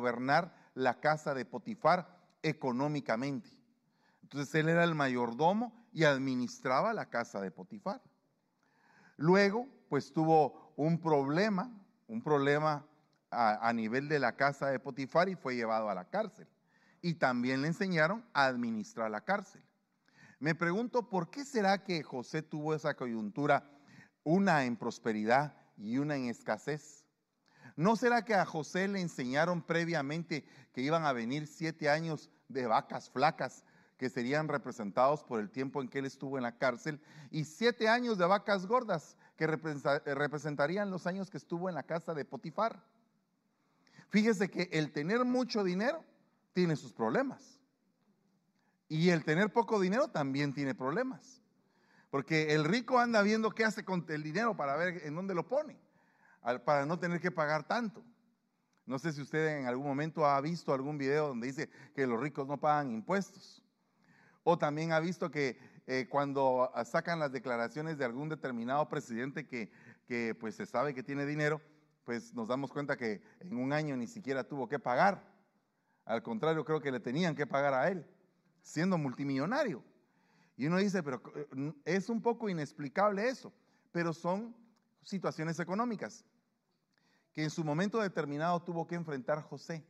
gobernar la casa de Potifar económicamente. Entonces él era el mayordomo y administraba la casa de Potifar. Luego, pues tuvo un problema, un problema a, nivel de la casa de Potifar y fue llevado a la cárcel. Y también le enseñaron a administrar la cárcel. Me pregunto, ¿por qué será que José tuvo esa coyuntura, una en prosperidad y una en escasez? ¿No será que a José le enseñaron previamente que iban a venir siete años de vacas flacas que serían representados por el tiempo en que él estuvo en la cárcel y siete años de vacas gordas que representarían los años que estuvo en la casa de Potifar? Fíjese que el tener mucho dinero tiene sus problemas. Y el tener poco dinero también tiene problemas. Porque el rico anda viendo qué hace con el dinero para ver en dónde lo pone para no tener que pagar tanto. No sé si usted en algún momento ha visto algún video donde dice que los ricos no pagan impuestos. O también ha visto que eh, cuando sacan las declaraciones de algún determinado presidente que, que pues se sabe que tiene dinero, pues nos damos cuenta que en un año ni siquiera tuvo que pagar. Al contrario, creo que le tenían que pagar a él, siendo multimillonario. Y uno dice, pero eh, es un poco inexplicable eso, pero son situaciones económicas que en su momento determinado tuvo que enfrentar José.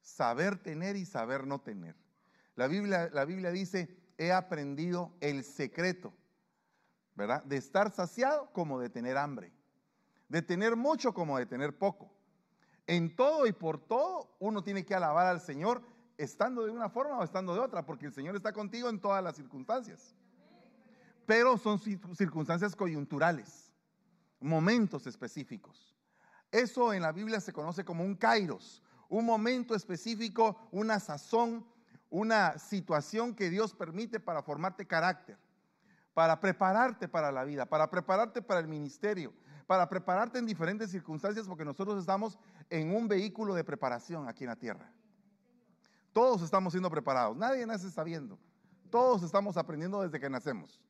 Saber tener y saber no tener. La Biblia, dice, he aprendido el secreto, ¿verdad? De estar saciado como de tener hambre. De tener mucho como de tener poco. En todo y por todo uno tiene que alabar al Señor estando de una forma o estando de otra, porque el Señor está contigo en todas las circunstancias. Pero son circunstancias coyunturales, momentos específicos. Eso en la Biblia se conoce como un kairos, un momento específico, una sazón, una situación que Dios permite para formarte carácter, para prepararte para la vida, para prepararte para el ministerio, para prepararte en diferentes circunstancias, porque nosotros estamos en un vehículo de preparación aquí en la tierra. Todos estamos siendo preparados, nadie nace sabiendo, todos estamos aprendiendo desde que nacemos.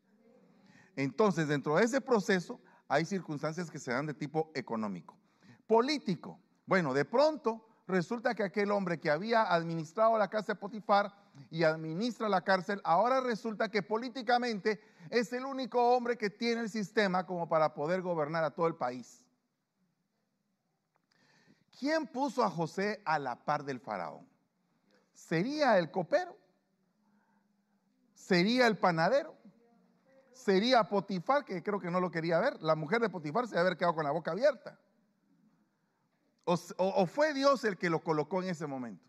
Entonces, dentro de ese proceso hay circunstancias que se dan de tipo económico político. Bueno, de pronto resulta que aquel hombre que había administrado la casa de Potifar y administra la cárcel, ahora resulta que políticamente es el único hombre que tiene el sistema como para poder gobernar a todo el país. ¿Quién puso a José a la par del faraón? ¿Sería el copero? ¿Sería el panadero? ¿Sería Potifar, que creo que no lo quería ver? La mujer de Potifar se haber quedado con la boca abierta. O, fue Dios el que lo colocó en ese momento?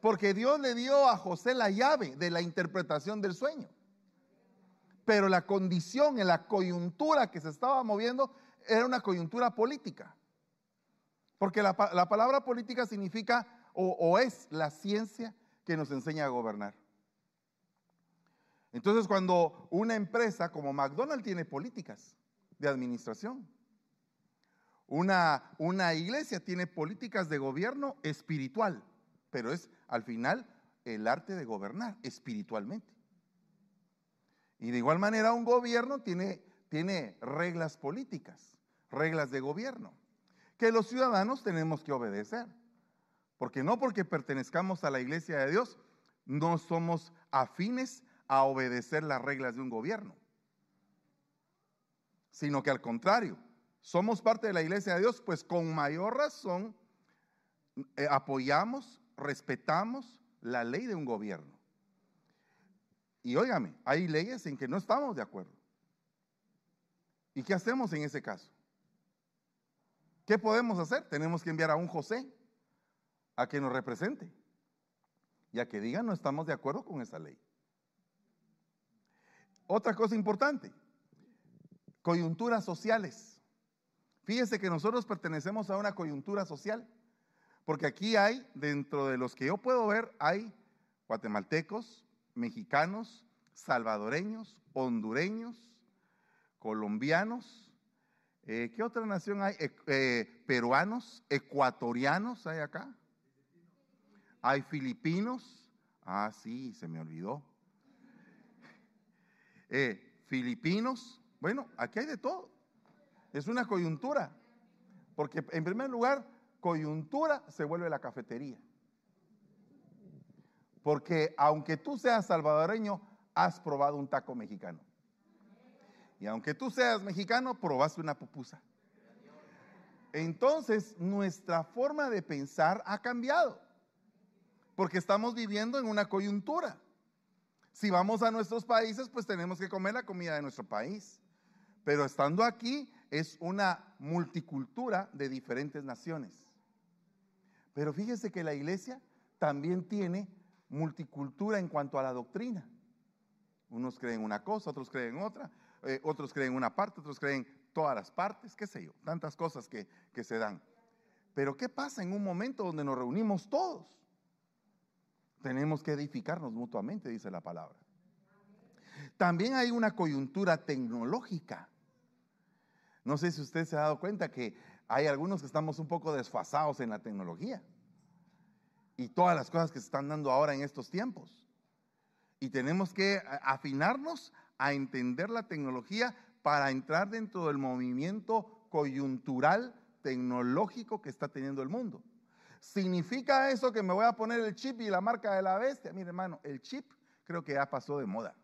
Porque Dios le dio a José la llave de la interpretación del sueño. Pero la condición, en la coyuntura que se estaba moviendo, era una coyuntura política. Porque la, palabra política significa o, es la ciencia que nos enseña a gobernar. Entonces, cuando una empresa como McDonald's tiene políticas de administración, una, una iglesia tiene políticas de gobierno espiritual, pero es al final el arte de gobernar espiritualmente. Y de igual manera un gobierno tiene, tiene reglas políticas, reglas de gobierno, que los ciudadanos tenemos que obedecer. Porque no porque pertenezcamos a la iglesia de Dios, no somos afines a obedecer las reglas de un gobierno, sino que al contrario, somos parte de la iglesia de Dios, pues con mayor razón eh, apoyamos, respetamos la ley de un gobierno. Y óigame, hay leyes en que no estamos de acuerdo. ¿Y qué hacemos en ese caso? ¿Qué podemos hacer? Tenemos que enviar a un José a que nos represente y a que diga no estamos de acuerdo con esa ley. Otra cosa importante, coyunturas sociales. Fíjese que nosotros pertenecemos a una coyuntura social, porque aquí hay, dentro de los que yo puedo ver, hay guatemaltecos, mexicanos, salvadoreños, hondureños, colombianos, eh, ¿qué otra nación hay? Eh, peruanos, ecuatorianos hay acá. Hay filipinos, ah sí, se me olvidó. Eh, filipinos, bueno, aquí hay de todo. Es una coyuntura. Porque en primer lugar, coyuntura se vuelve la cafetería. Porque aunque tú seas salvadoreño, has probado un taco mexicano. Y aunque tú seas mexicano, probaste una pupusa. Entonces, nuestra forma de pensar ha cambiado. Porque estamos viviendo en una coyuntura. Si vamos a nuestros países, pues tenemos que comer la comida de nuestro país. Pero estando aquí es una multicultura de diferentes naciones. Pero fíjese que la iglesia también tiene multicultura en cuanto a la doctrina. Unos creen una cosa, otros creen otra, eh, otros creen una parte, otros creen todas las partes, qué sé yo, tantas cosas que, que se dan. Pero ¿qué pasa en un momento donde nos reunimos todos? Tenemos que edificarnos mutuamente, dice la palabra. También hay una coyuntura tecnológica. No sé si usted se ha dado cuenta que hay algunos que estamos un poco desfasados en la tecnología y todas las cosas que se están dando ahora en estos tiempos. Y tenemos que afinarnos a entender la tecnología para entrar dentro del movimiento coyuntural tecnológico que está teniendo el mundo. ¿Significa eso que me voy a poner el chip y la marca de la bestia? Mire, hermano, el chip creo que ya pasó de moda.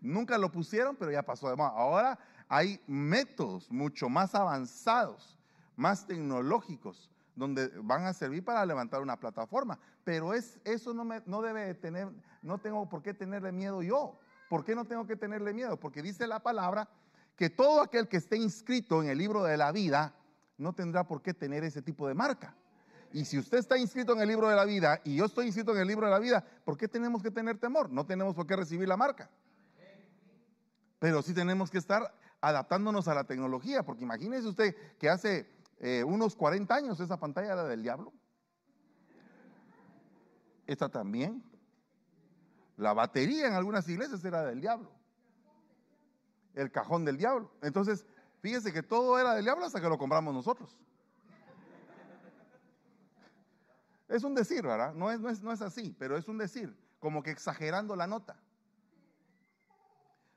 Nunca lo pusieron, pero ya pasó de moda. Ahora hay métodos mucho más avanzados, más tecnológicos, donde van a servir para levantar una plataforma. Pero es, eso no, me, no debe tener, no tengo por qué tenerle miedo yo. ¿Por qué no tengo que tenerle miedo? Porque dice la palabra que todo aquel que esté inscrito en el libro de la vida no tendrá por qué tener ese tipo de marca. Y si usted está inscrito en el libro de la vida y yo estoy inscrito en el libro de la vida, ¿por qué tenemos que tener temor? No tenemos por qué recibir la marca. Pero sí tenemos que estar adaptándonos a la tecnología, porque imagínese usted que hace eh, unos 40 años esa pantalla era del diablo. Esta también. La batería en algunas iglesias era del diablo. El cajón del diablo. Entonces, fíjese que todo era del diablo hasta que lo compramos nosotros. Es un decir, ¿verdad? No es, no es, no es así, pero es un decir, como que exagerando la nota.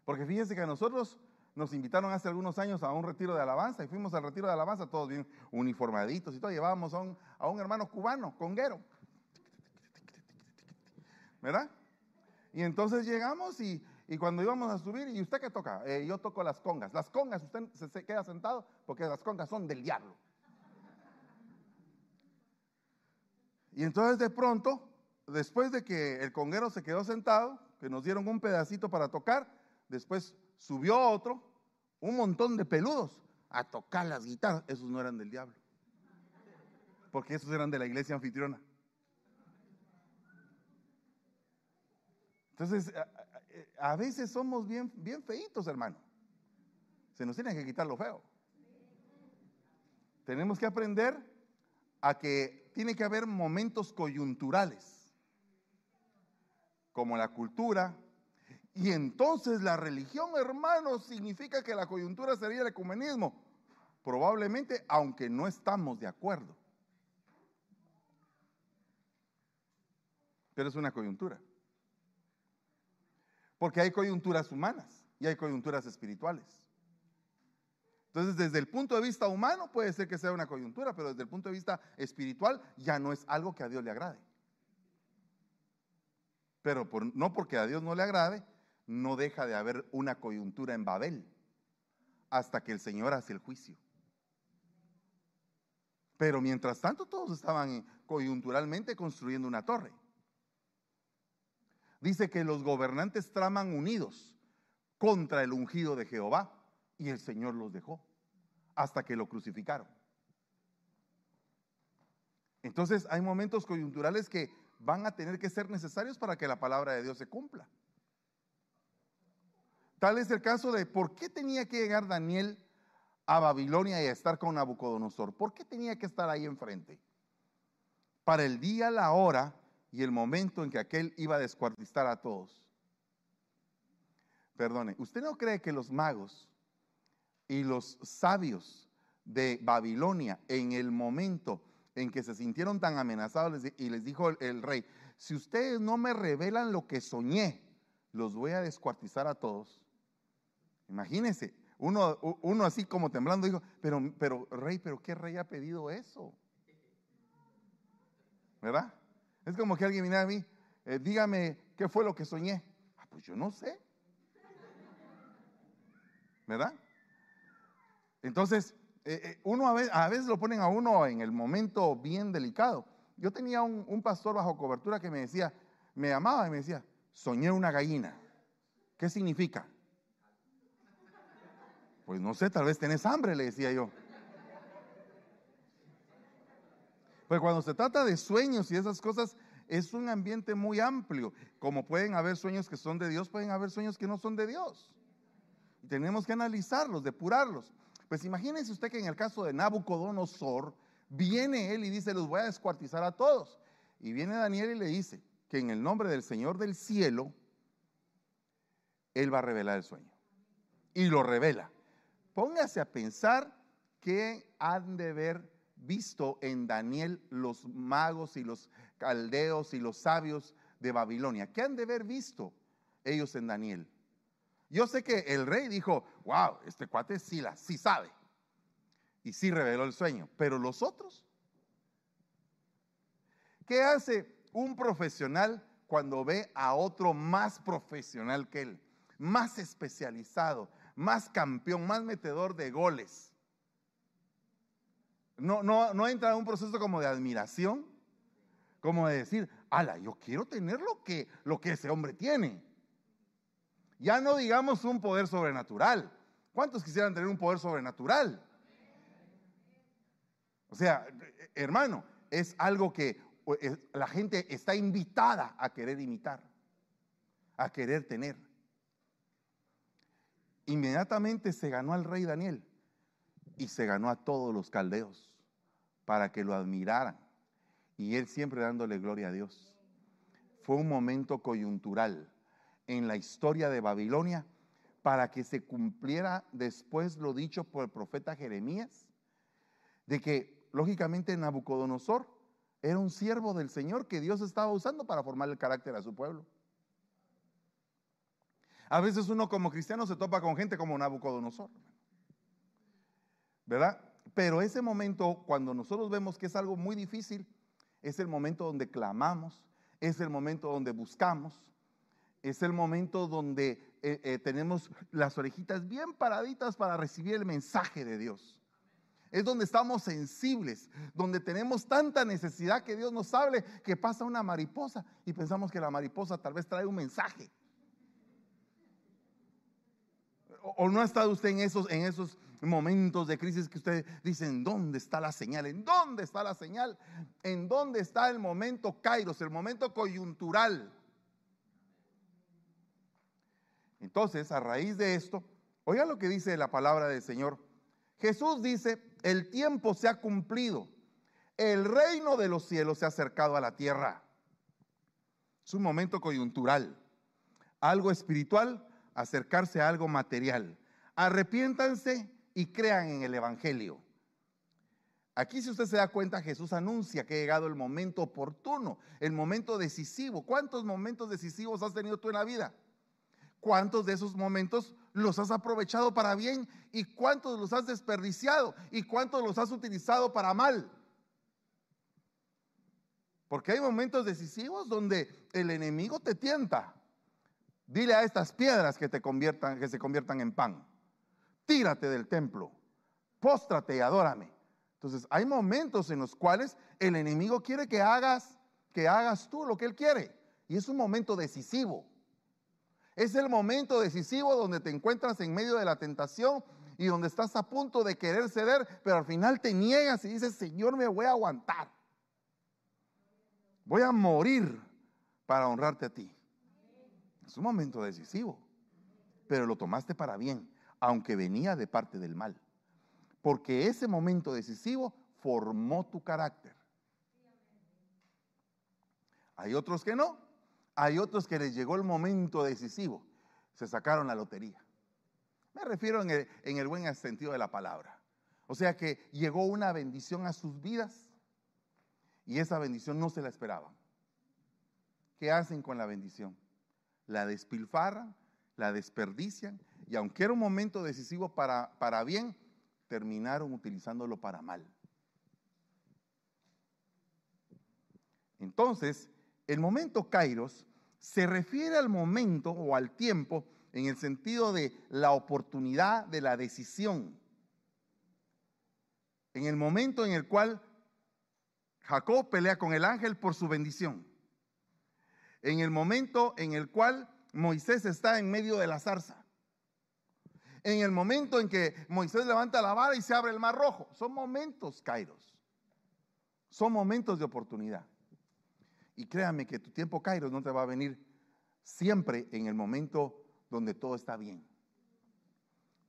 Porque fíjese que a nosotros nos invitaron hace algunos años a un retiro de alabanza y fuimos al retiro de alabanza todos bien uniformaditos y todo. Llevábamos a un, a un hermano cubano, conguero. ¿Verdad? Y entonces llegamos y, cuando íbamos a subir, ¿y usted qué toca? Eh, yo toco las congas. Las congas, usted se, queda sentado porque las congas son del diablo. Y entonces de pronto, después de que el conguero se quedó sentado, que nos dieron un pedacito para tocar, después subió otro, un montón de peludos, a tocar las guitarras. Esos no eran del diablo, porque esos eran de la iglesia anfitriona. Entonces, a, veces somos bien, bien feitos, hermano. Se nos tiene que quitar lo feo. Tenemos que aprender a que tiene que haber momentos coyunturales, como la cultura. Y entonces la religión, hermano, significa que la coyuntura sería el ecumenismo. Probablemente, aunque no estamos de acuerdo. Pero es una coyuntura. Porque hay coyunturas humanas y hay coyunturas espirituales. Entonces, desde el punto de vista humano puede ser que sea una coyuntura, pero desde el punto de vista espiritual ya no es algo que a Dios le agrade. Pero no porque a Dios no le agrade, no deja de haber una coyuntura en Babel hasta que el Señor hace el juicio. Pero mientras tanto todos estaban coyunturalmente construyendo una torre dice que los gobernantes traman unidos contra el ungido de Jehová y el Señor los dejó hasta que lo crucificaron. Entonces hay momentos coyunturales que van a tener que ser necesarios para que la palabra de Dios se cumpla. Tal es el caso de por qué tenía que llegar Daniel a Babilonia y a estar con Nabucodonosor. ¿Por qué tenía que estar ahí enfrente? Para el día, la hora y el momento en que aquel iba a descuartizar a todos. Perdone, ¿usted no cree que los magos y los sabios de Babilonia en el momento en que se sintieron tan amenazados y les dijo el, rey, si ustedes no me revelan lo que soñé, los voy a descuartizar a todos? Imagínense, uno, uno así como temblando dijo, pero, pero rey, pero ¿qué rey ha pedido eso? ¿verdad? Es como que alguien viene a mí, eh, dígame qué fue lo que soñé. Ah, pues yo no sé. ¿Verdad? Entonces, eh, eh, uno a veces, lo ponen a uno en el momento bien delicado. Yo tenía un, un pastor bajo cobertura que me decía, me llamaba y me decía, soñé una gallina. ¿Qué significa? Pues no sé, tal vez tenés hambre, le decía yo. Pues cuando se trata de sueños y esas cosas, es un ambiente muy amplio. Como pueden haber sueños que son de Dios, pueden haber sueños que no son de Dios. Tenemos que analizarlos, depurarlos. Pues imagínense usted que en el caso de Nabucodonosor, viene él y dice, los voy a descuartizar a todos. Y viene Daniel y le dice que en el nombre del Señor del cielo, él va a revelar el sueño. Y lo revela. Póngase a pensar que han de ver visto en Daniel los magos y los caldeos y los sabios de Babilonia? ¿Qué han de haber visto ellos en Daniel? Yo sé que el rey dijo, wow, este cuate sí, la, sí sabe. Y sí reveló el sueño. Pero los otros, ¿qué hace un profesional cuando ve a otro más profesional que él? Más especializado, más campeón, más metedor de goles no, no, no entra en un proceso como de admiración, como de decir, ala, yo quiero tener lo que, lo que ese hombre tiene. Ya no digamos un poder sobrenatural. ¿Cuántos quisieran tener un poder sobrenatural? O sea, hermano, es algo que la gente está invitada a querer imitar, a querer tener. Inmediatamente se ganó al rey Daniel y se ganó a todos los caldeos para que lo admiraran. Y él siempre dándole gloria a Dios. Fue un momento coyuntural en la historia de Babilonia para que se cumpliera después lo dicho por el profeta Jeremías, de que lógicamente Nabucodonosor era un siervo del Señor que Dios estaba usando para formar el carácter a su pueblo. A veces uno como cristiano se topa con gente como Nabucodonosor, ¿verdad? Pero ese momento, cuando nosotros vemos que es algo muy difícil, es el momento donde clamamos, es el momento donde buscamos, es el momento donde eh, eh, tenemos las orejitas bien paraditas para recibir el mensaje de Dios. Es donde estamos sensibles, donde tenemos tanta necesidad que Dios nos hable que pasa una mariposa y pensamos que la mariposa tal vez trae un mensaje. O, no ha estado usted en esos, en esos momentos de crisis que usted dice, ¿en dónde está la señal? ¿En dónde está la señal? ¿En dónde está el momento kairos, el momento coyuntural? Entonces, a raíz de esto, oiga lo que dice la palabra del Señor. Jesús dice, el tiempo se ha cumplido, el reino de los cielos se ha acercado a la tierra. Es un momento coyuntural, algo espiritual, acercarse a algo material. Arrepiéntanse y crean en el Evangelio. Aquí si usted se da cuenta, Jesús anuncia que ha llegado el momento oportuno, el momento decisivo. ¿Cuántos momentos decisivos has tenido tú en la vida? ¿Cuántos de esos momentos los has aprovechado para bien y cuántos los has desperdiciado y cuántos los has utilizado para mal? Porque hay momentos decisivos donde el enemigo te tienta. Dile a estas piedras que te conviertan, que se conviertan en pan tírate del templo, póstrate y adórame. Entonces, hay momentos en los cuales el enemigo quiere que hagas, que hagas tú lo que él quiere. Y es un momento decisivo. Es el momento decisivo donde te encuentras en medio de la tentación y donde estás a punto de querer ceder, pero al final te niegas y dices, Señor, me voy a aguantar. Voy a morir para honrarte a ti. Es un momento decisivo, pero lo tomaste para bien aunque venía de parte del mal. Porque ese momento decisivo formó tu carácter. Hay otros que no. Hay otros que les llegó el momento decisivo. Se sacaron la lotería. Me refiero en el, buen sentido de la palabra. O sea que llegó una bendición a sus vidas y esa bendición no se la esperaban. ¿Qué hacen con la bendición? La despilfarran, la desperdician y aunque era un momento decisivo para, para bien, terminaron utilizándolo para mal. Entonces, el momento Kairos se refiere al momento o al tiempo en el sentido de la oportunidad de la decisión. En el momento en el cual Jacob pelea con el ángel por su bendición. En el momento en el cual Moisés está en medio de la zarza. En el momento en que Moisés levanta la vara y se abre el mar rojo. Son momentos, Kairos. Son momentos de oportunidad. Y créame que tu tiempo, Kairos, no te va a venir siempre en el momento donde todo está bien.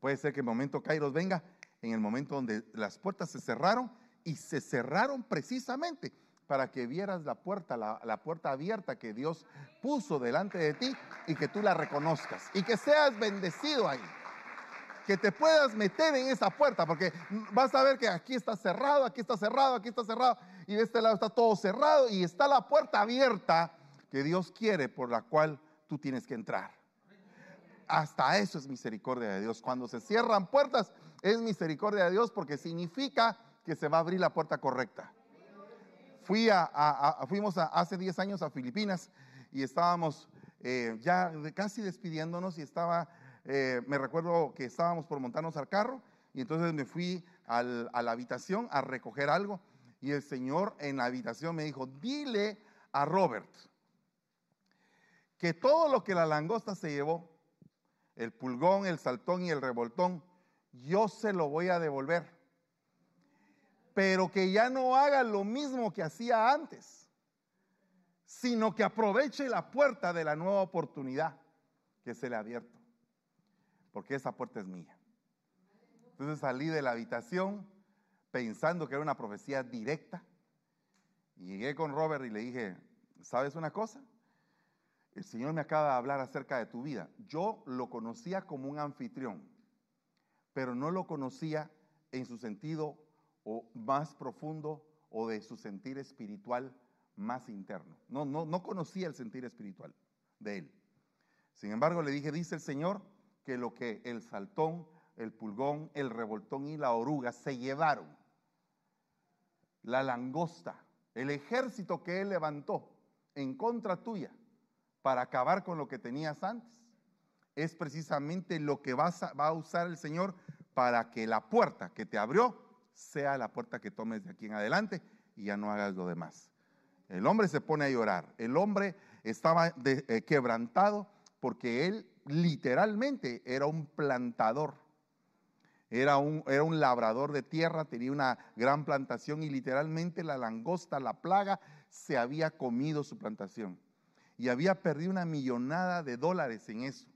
Puede ser que el momento Kairos venga en el momento donde las puertas se cerraron y se cerraron precisamente para que vieras la puerta, la, puerta abierta que Dios puso delante de ti y que tú la reconozcas y que seas bendecido ahí. Que te puedas meter en esa puerta, porque vas a ver que aquí está cerrado, aquí está cerrado, aquí está cerrado, y de este lado está todo cerrado y está la puerta abierta que Dios quiere por la cual tú tienes que entrar. Hasta eso es misericordia de Dios. Cuando se cierran puertas, es misericordia de Dios porque significa que se va a abrir la puerta correcta. Fui a, fuimos hace 10 años a Filipinas y estábamos eh, ya casi despidiéndonos y estaba, eh, me recuerdo que estábamos por montarnos al carro y entonces me fui a la habitación a recoger algo y el Señor en la habitación me dijo, dile a Robert que todo lo que la langosta se llevó, el pulgón, el saltón y el revoltón, yo se lo voy a devolver. Pero que ya no haga lo mismo que hacía antes, sino que aproveche la puerta de la nueva oportunidad que se le ha abierto. Porque esa puerta es mía. Entonces salí de la habitación pensando que era una profecía directa. Llegué con Robert y le dije, ¿sabes una cosa? El Señor me acaba de hablar acerca de tu vida. Yo lo conocía como un anfitrión pero no lo conocía en su sentido o más profundo o de su sentir espiritual más interno. No, no, no conocía el sentir espiritual de él. Sin embargo, le dije, dice el Señor, que lo que el saltón, el pulgón, el revoltón y la oruga se llevaron, la langosta, el ejército que él levantó en contra tuya para acabar con lo que tenías antes, es precisamente lo que va a usar el Señor para que la puerta que te abrió sea la puerta que tomes de aquí en adelante y ya no hagas lo demás. El hombre se pone a llorar. El hombre estaba eh, quebrantado porque él literalmente era un plantador. Era un, era un labrador de tierra, tenía una gran plantación y literalmente la langosta, la plaga, se había comido su plantación. Y había perdido una millonada de dólares en eso.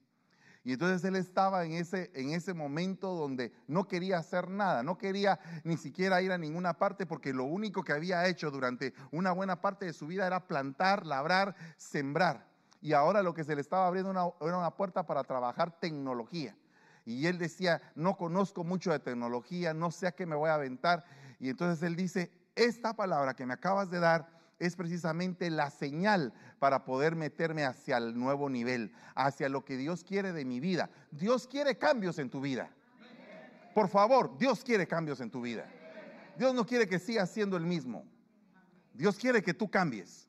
Y entonces él estaba en ese, en ese momento donde no quería hacer nada, no quería ni siquiera ir a ninguna parte porque lo único que había hecho durante una buena parte de su vida era plantar, labrar, sembrar. Y ahora lo que se le estaba abriendo era una puerta para trabajar tecnología. Y él decía, no conozco mucho de tecnología, no sé a qué me voy a aventar. Y entonces él dice, esta palabra que me acabas de dar es precisamente la señal para poder meterme hacia el nuevo nivel, hacia lo que Dios quiere de mi vida. Dios quiere cambios en tu vida. Por favor, Dios quiere cambios en tu vida. Dios no quiere que sigas siendo el mismo. Dios quiere que tú cambies.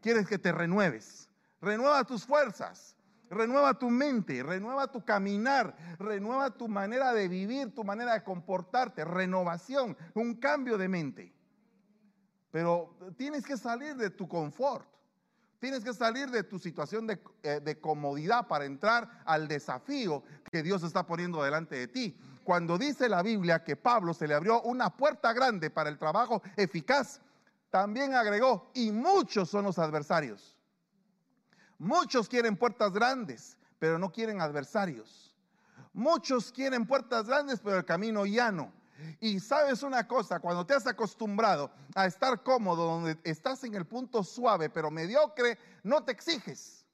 Quiere que te renueves. Renueva tus fuerzas. Renueva tu mente, renueva tu caminar, renueva tu manera de vivir, tu manera de comportarte, renovación, un cambio de mente. Pero tienes que salir de tu confort. Tienes que salir de tu situación eh, de, comodidad para entrar al desafío que Dios está poniendo delante de ti. Cuando dice la Biblia que Pablo se le abrió una puerta grande para el trabajo eficaz, también agregó, y muchos son los adversarios. Muchos quieren puertas grandes, pero no quieren adversarios. Muchos quieren puertas grandes, pero el camino llano. Y sabes una cosa, cuando te has acostumbrado a estar cómodo, donde estás en el punto suave pero mediocre, no te exiges.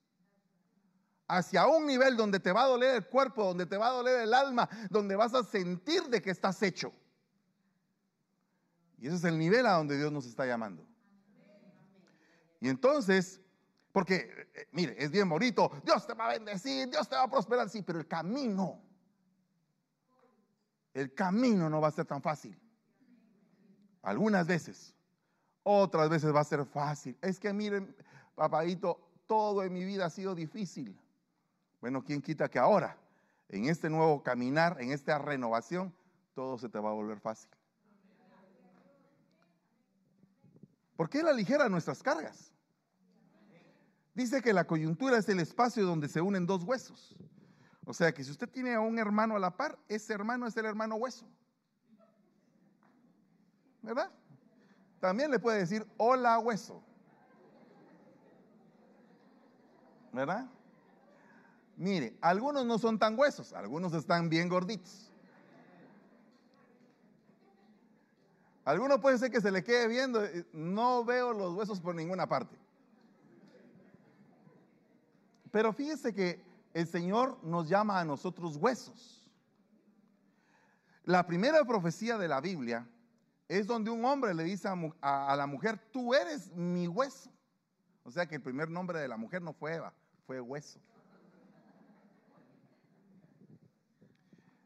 Hacia un nivel donde te va a doler el cuerpo, donde te va a doler el alma, donde vas a sentir de que estás hecho. Y ese es el nivel a donde Dios nos está llamando. Y entonces, porque, eh, mire, es bien bonito, Dios te va a bendecir, Dios te va a prosperar, sí, pero el camino el camino no va a ser tan fácil. Algunas veces, Otras veces va a ser fácil. Es que miren, papadito, todo en mi vida ha sido difícil. Bueno, ¿quién quita que ahora, en este nuevo caminar, en esta renovación, todo se te va a volver fácil? ¿Por qué Él aligera nuestras cargas? Dice que la coyuntura es el espacio donde se unen dos huesos. O sea que si usted tiene a un hermano a la par, ese hermano es el hermano hueso. ¿Verdad? También le puede decir hola hueso. ¿Verdad? Mire, algunos no son tan huesos, algunos están bien gorditos. Algunos puede ser que se le quede viendo, eh, no veo los huesos por ninguna parte. Pero fíjese que el Señor nos llama a nosotros huesos. La primera profecía de la Biblia es donde un hombre le dice a, la mujer, tú eres mi hueso. O sea que el primer nombre de la mujer no fue Eva, fue hueso.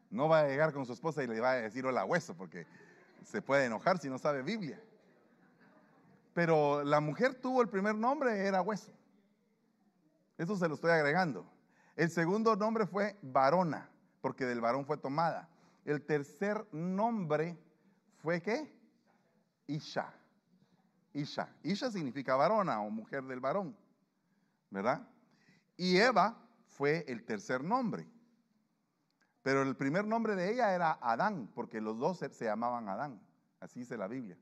No va a llegar con su esposa y le va a decir hola hueso, porque se puede enojar si no sabe Biblia. Pero la mujer tuvo el primer nombre, era hueso. Eso se lo estoy agregando. El segundo nombre fue varona, porque del varón fue tomada. El tercer nombre fue qué? Isha. Isha. Isha significa varona o mujer del varón, ¿verdad? Y Eva fue el tercer nombre. Pero el primer nombre de ella era Adán, porque los dos se, llamaban Adán. Así dice la Biblia.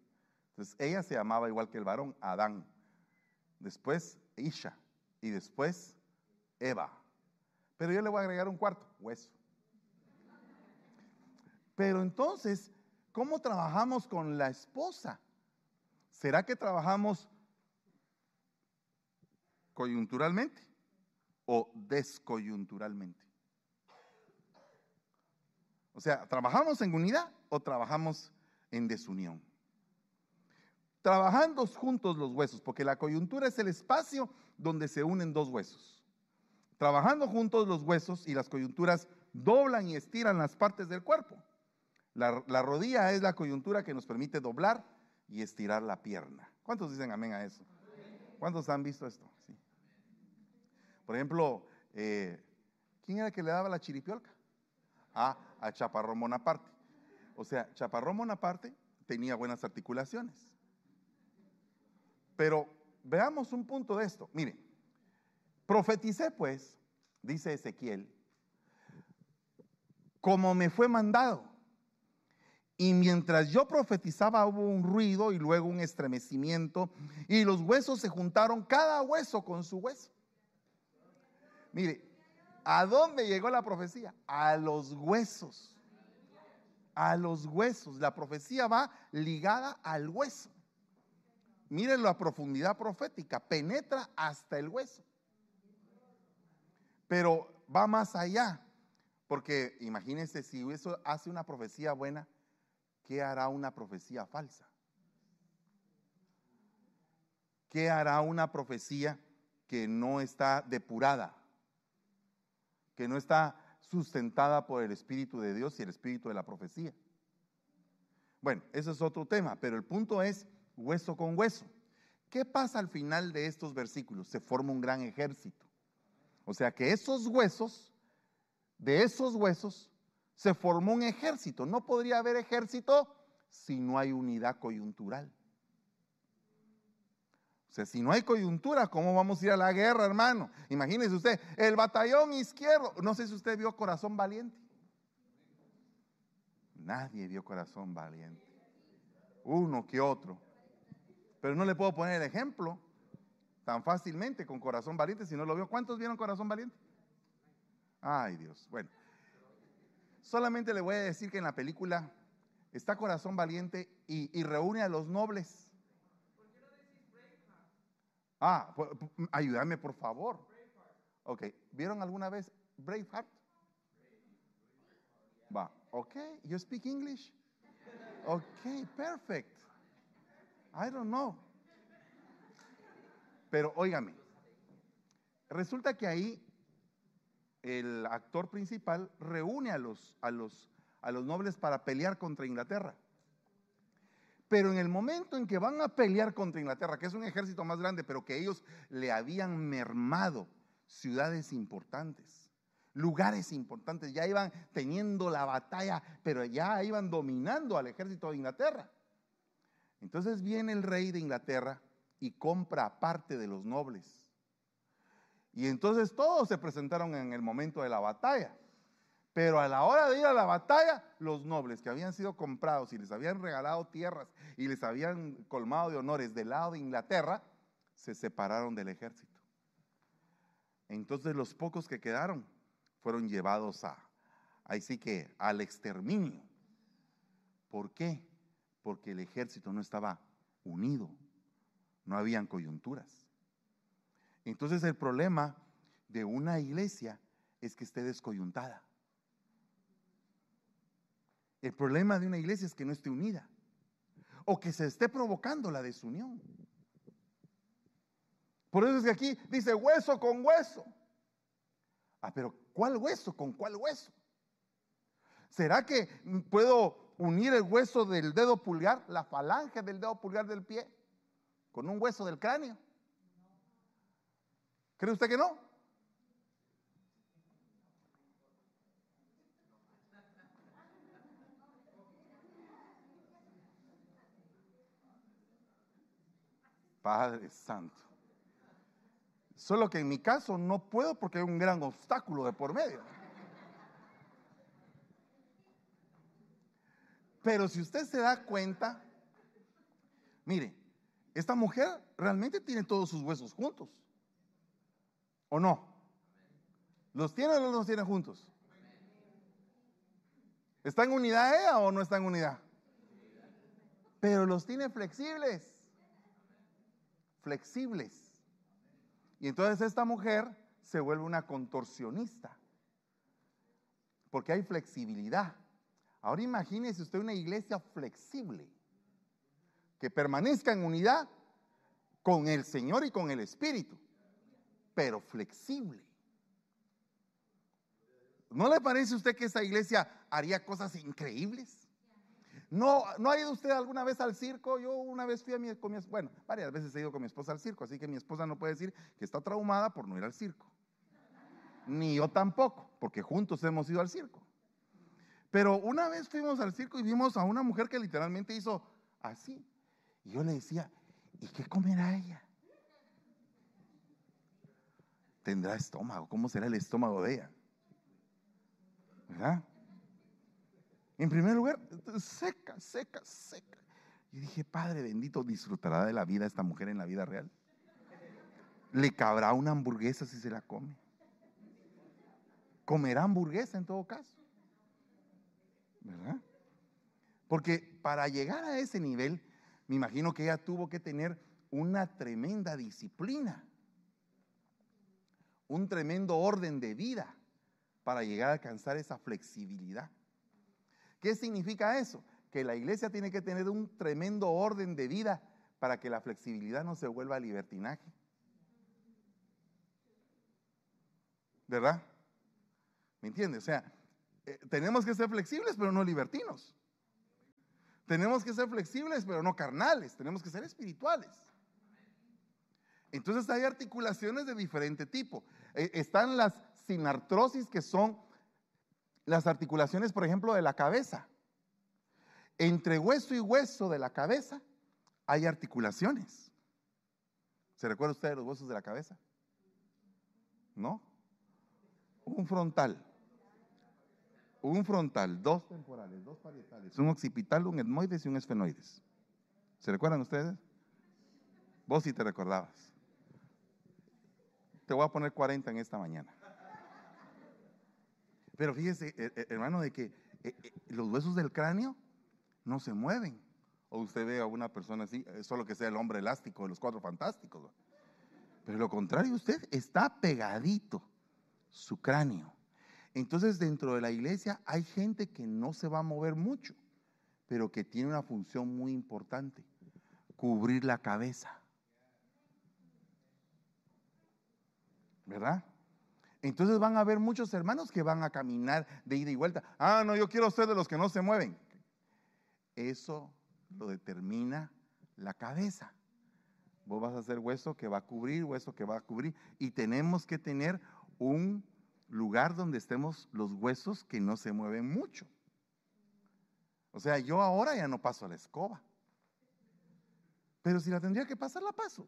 Entonces ella se llamaba igual que el varón, Adán. Después Isha. Y después Eva. Pero yo le voy a agregar un cuarto, hueso. Pero entonces, ¿cómo trabajamos con la esposa? ¿Será que trabajamos coyunturalmente o descoyunturalmente? O sea, ¿trabajamos en unidad o trabajamos en desunión? Trabajando juntos los huesos, porque la coyuntura es el espacio donde se unen dos huesos. Trabajando juntos los huesos y las coyunturas doblan y estiran las partes del cuerpo. La, rodilla es la coyuntura que nos permite doblar y estirar la pierna. ¿Cuántos dicen amén a eso? ¿Cuántos han visto esto? Por ejemplo, eh, ¿quién era el que le daba la chiripiolca? Ah, a Chaparrón Bonaparte. O sea, Chaparrón Bonaparte tenía buenas articulaciones. Pero veamos un punto de esto. Mire, Profeticé pues, dice Ezequiel, como me fue mandado. Y mientras yo profetizaba hubo un ruido y luego un estremecimiento y los huesos se juntaron, cada hueso con su hueso. Mire, ¿a dónde llegó la profecía? A los huesos. A los huesos. La profecía va ligada al hueso. Miren la profundidad profética, penetra hasta el hueso. Pero va más allá, porque imagínense si eso hace una profecía buena, ¿qué hará una profecía falsa? ¿Qué hará una profecía que no está depurada? Que no está sustentada por el Espíritu de Dios y el Espíritu de la profecía. Bueno, eso es otro tema, pero el punto es hueso con hueso. ¿Qué pasa al final de estos versículos? Se forma un gran ejército. O sea que esos huesos, de esos huesos, se formó un ejército. No podría haber ejército si no hay unidad coyuntural. O sea, si no hay coyuntura, ¿cómo vamos a ir a la guerra, hermano? Imagínese usted, el batallón izquierdo. No sé si usted vio Corazón Valiente. Nadie vio Corazón Valiente. Uno que otro. Pero no le puedo poner el ejemplo tan fácilmente con Corazón Valiente si no lo vio. ¿Cuántos vieron Corazón Valiente? Ay Dios, bueno. Solamente le voy a decir que en la película está Corazón Valiente y, reúne a los nobles. Ah, ayúdame por favor. Ok, ¿vieron alguna vez Braveheart? Va, ok, you speak English? Ok, perfect. I don't know. Pero óigame, resulta que ahí el actor principal reúne a los, a los, a los nobles para pelear contra Inglaterra. Pero en el momento en que van a pelear contra Inglaterra, que es un ejército más grande, pero que ellos le habían mermado ciudades importantes, lugares importantes, ya iban teniendo la batalla, pero ya iban dominando al ejército de Inglaterra. Entonces viene el rey de Inglaterra y compra parte de los nobles. Y entonces todos se presentaron en el momento de la batalla. Pero a la hora de ir a la batalla, los nobles que habían sido comprados y les habían regalado tierras y les habían colmado de honores del lado de Inglaterra, se separaron del ejército. Entonces los pocos que quedaron fueron llevados a, ahí sí que, al exterminio. ¿Por qué? Porque el ejército no estaba unido, no habían coyunturas. Entonces el problema de una iglesia es que esté descoyuntada. El problema de una iglesia es que no esté unida o que se esté provocando la desunión. Por eso es que aquí dice hueso con hueso. Ah, pero ¿cuál hueso con cuál hueso? ¿Será que puedo unir el hueso del dedo pulgar, la falange del dedo pulgar del pie, con un hueso del cráneo? ¿Cree usted que no? Padre Santo. Solo que en mi caso no puedo porque hay un gran obstáculo de por medio. Pero si usted se da cuenta, mire, esta mujer realmente tiene todos sus huesos juntos. ¿O no? ¿Los tiene o no los tiene juntos? ¿Está en unidad ella o no está en unidad? Pero los tiene flexibles. Flexibles. Y entonces esta mujer se vuelve una contorsionista. Porque hay flexibilidad. Ahora imagínese usted una iglesia flexible. Que permanezca en unidad con el Señor y con el Espíritu pero flexible. ¿No le parece a usted que esa iglesia haría cosas increíbles? ¿No, ¿No ha ido usted alguna vez al circo? Yo una vez fui a mi, con mi, bueno, varias veces he ido con mi esposa al circo, así que mi esposa no puede decir que está traumada por no ir al circo. Ni yo tampoco, porque juntos hemos ido al circo. Pero una vez fuimos al circo y vimos a una mujer que literalmente hizo así. Y yo le decía, ¿y qué comerá ella? tendrá estómago. ¿Cómo será el estómago de ella? ¿Verdad? En primer lugar, seca, seca, seca. Y dije, Padre bendito, ¿disfrutará de la vida esta mujer en la vida real? ¿Le cabrá una hamburguesa si se la come? ¿Comerá hamburguesa en todo caso? ¿Verdad? Porque para llegar a ese nivel, me imagino que ella tuvo que tener una tremenda disciplina un tremendo orden de vida para llegar a alcanzar esa flexibilidad. ¿Qué significa eso? Que la iglesia tiene que tener un tremendo orden de vida para que la flexibilidad no se vuelva libertinaje. ¿Verdad? ¿Me entiende? O sea, eh, tenemos que ser flexibles, pero no libertinos. Tenemos que ser flexibles, pero no carnales. Tenemos que ser espirituales. Entonces hay articulaciones de diferente tipo. Eh, están las sinartrosis, que son las articulaciones, por ejemplo, de la cabeza. Entre hueso y hueso de la cabeza hay articulaciones. ¿Se recuerda usted de los huesos de la cabeza? ¿No? Un frontal. Un frontal, dos temporales, dos parietales, un occipital, un etmoides y un esfenoides. ¿Se recuerdan ustedes? Vos sí te recordabas te voy a poner 40 en esta mañana. Pero fíjese, eh, eh, hermano, de que eh, los huesos del cráneo no se mueven. O usted ve a una persona así, solo que sea el hombre elástico de los cuatro fantásticos. Pero lo contrario, usted está pegadito, su cráneo. Entonces dentro de la iglesia hay gente que no se va a mover mucho, pero que tiene una función muy importante, cubrir la cabeza. ¿verdad? Entonces van a haber muchos hermanos que van a caminar de ida y vuelta. Ah, no, yo quiero ser de los que no se mueven. Eso lo determina la cabeza. Vos vas a ser hueso que va a cubrir, hueso que va a cubrir. Y tenemos que tener un lugar donde estemos los huesos que no se mueven mucho. O sea, yo ahora ya no paso la escoba. Pero si la tendría que pasar, la paso.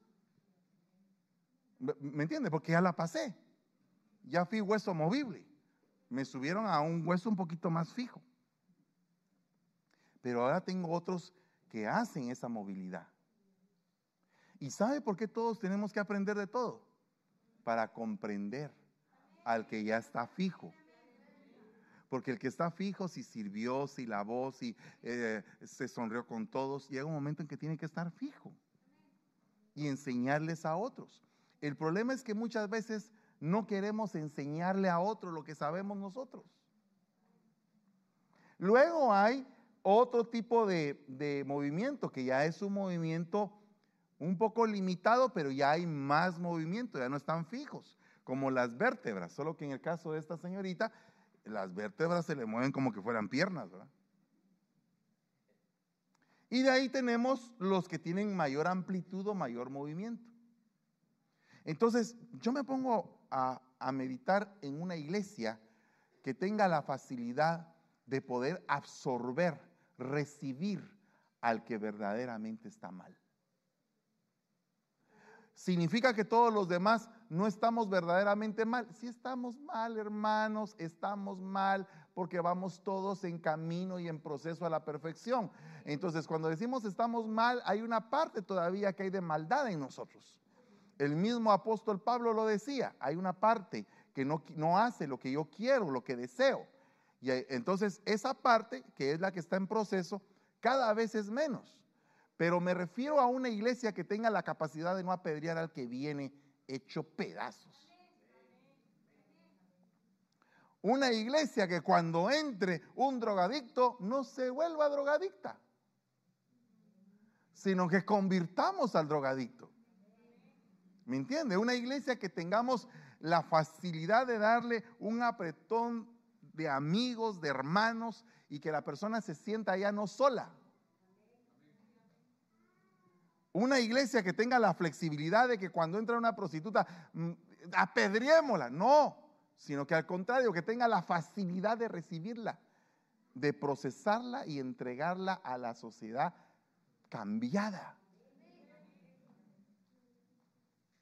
¿Me entiende? Porque ya la pasé. Ya fui hueso movible. Me subieron a un hueso un poquito más fijo. Pero ahora tengo otros que hacen esa movilidad. ¿Y sabe por qué todos tenemos que aprender de todo? Para comprender al que ya está fijo. Porque el que está fijo, si sirvió, si lavó, si eh, se sonrió con todos, llega un momento en que tiene que estar fijo y enseñarles a otros. El problema es que muchas veces no queremos enseñarle a otros lo que sabemos nosotros. Luego hay otro tipo de, de, movimiento, que ya es un movimiento un poco limitado, pero ya hay más movimiento, ya no están fijos, como las vértebras, solo que en el caso de esta señorita, las vértebras se le mueven como que fueran piernas, ¿verdad? Y de ahí tenemos los que tienen mayor amplitud o mayor movimiento. Entonces, yo me pongo a, a meditar en una iglesia que tenga la facilidad de poder absorber, recibir al que verdaderamente está mal. ¿Significa que todos los demás no estamos verdaderamente mal? Si estamos mal, hermanos, estamos mal porque vamos todos en camino y en proceso a la perfección. Entonces, cuando decimos estamos mal, hay una parte todavía que hay de maldad en nosotros. El mismo apóstol Pablo lo decía, hay una parte que no, no hace lo que yo quiero, lo que deseo. Y entonces esa parte, que es la que está en proceso, cada vez es menos. Pero me refiero a una iglesia que tenga la capacidad de no apedrear al que viene hecho pedazos. Una iglesia que cuando entre un drogadicto no se vuelva drogadicta, sino que convirtamos al drogadicto. ¿Me entiende? Una iglesia que tengamos la facilidad de darle un apretón de amigos, de hermanos, y que la persona se sienta ya no sola una iglesia que tenga la flexibilidad de que cuando entra una prostituta, mm, apedriémosla. No, sino que al contrario, que tenga la facilidad de recibirla, de procesarla y entregarla a la sociedad cambiada.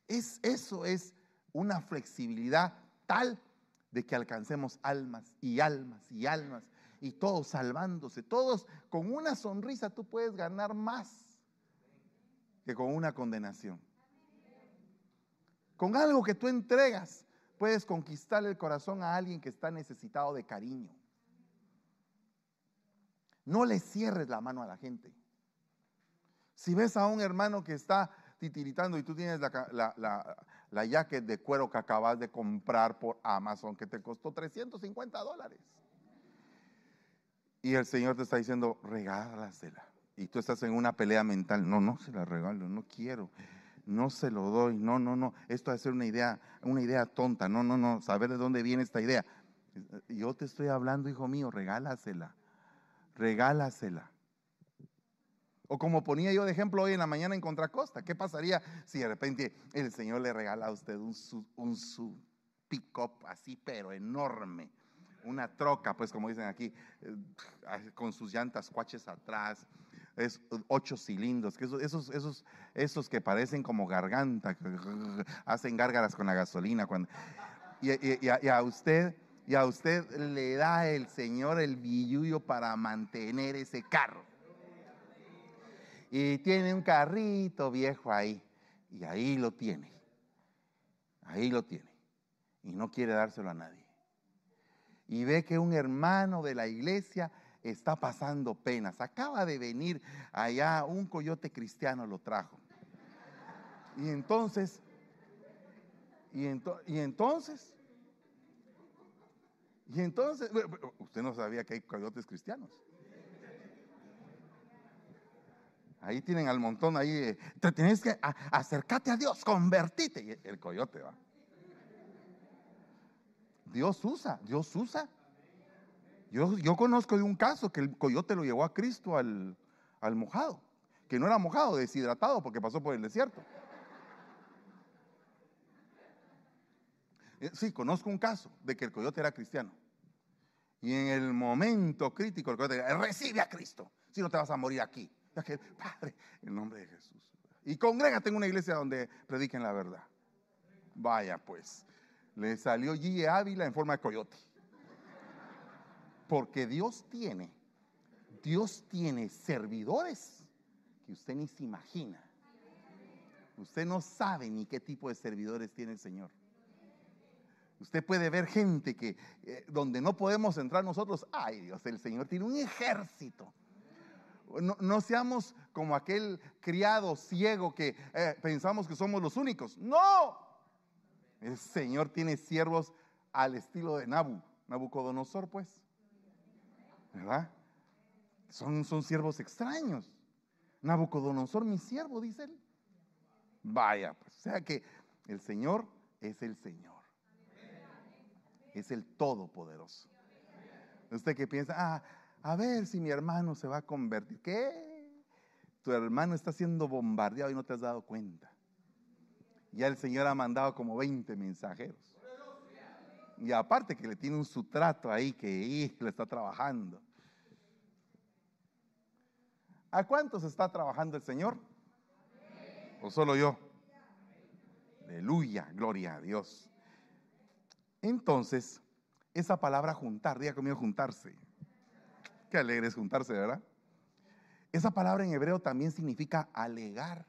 Es, eso es una flexibilidad tal de que alcancemos almas y almas y almas y todos salvándose, todos con una sonrisa tú puedes ganar más que con una condenación. Con algo que tú entregas, puedes conquistar el corazón a alguien que está necesitado de cariño. No le cierres la mano a la gente. Si ves a un hermano que está titiritando y tú tienes la, la, jacket de cuero que acabas de comprar por Amazon que te costó 350 dólares. Y el Señor te está diciendo, regálasela y tú estás en una pelea mental, no, no se la regalo, no quiero, no se lo doy, no, no, no, esto va a ser una idea, una idea tonta, no, no, no, saber de dónde viene esta idea. Yo te estoy hablando, hijo mío, regálasela, regálasela. O como ponía yo de ejemplo hoy en la mañana en Contracosta, ¿qué pasaría si de repente el Señor le regala a usted un, un su pick-up así, pero enorme? Una troca, pues como dicen aquí, eh, con sus llantas cuaches atrás, es ocho cilindros, que esos, esos, esos, que parecen como garganta, hacen gárgaras con la gasolina. Cuando, y, a, usted, y a usted le da el Señor el billuyo para mantener ese carro. Y tiene un carrito viejo ahí, y ahí lo tiene, ahí lo tiene, y no quiere dárselo a nadie. Y ve que un hermano de la iglesia está pasando penas. Acaba de venir allá, un coyote cristiano lo trajo. Y entonces, y, entonces, y entonces, usted no sabía que hay coyotes cristianos. Ahí tienen al montón ahí, te tienes que acercarte a Dios, convertite. Y el coyote va. Dios usa, Dios usa. Yo, conozco de un caso que el coyote lo llevó a Cristo al, mojado, que no era mojado, deshidratado porque pasó por el desierto. Eh, sí, conozco un caso de que el coyote era cristiano. Y en el momento crítico, el coyote recibe a Cristo, si no te vas a morir aquí. Padre, en nombre de Jesús. Y congrégate en una iglesia donde prediquen la verdad. Vaya pues, le salió G. Ávila en forma de coyote. Porque Dios tiene, Dios tiene servidores que usted ni se imagina. Usted no sabe ni qué tipo de servidores tiene el Señor. Usted puede ver gente que eh, donde no podemos entrar nosotros, ay Dios, el Señor tiene un ejército. No, seamos como aquel criado ciego que eh, pensamos que somos los únicos. No, el Señor tiene siervos al estilo de Nabu, Nabucodonosor, pues. ¿Verdad? Son, son siervos extraños. Nabucodonosor, mi siervo, dice él. Vaya, pues, o sea que el Señor es el Señor es el Todopoderoso. Usted que piensa, ah, a ver si mi hermano se va a convertir. ¿Qué? Tu hermano está siendo bombardeado y no te has dado cuenta. Ya el Señor ha mandado como 20 mensajeros. Y aparte que le tiene un sutrato ahí que le está trabajando. ¿A cuántos está trabajando el Señor? ¿O solo yo? Aleluya, gloria a Dios. Entonces, esa palabra juntar, diga conmigo juntarse. Qué alegre es juntarse, ¿verdad? Esa palabra en hebreo también significa alegar.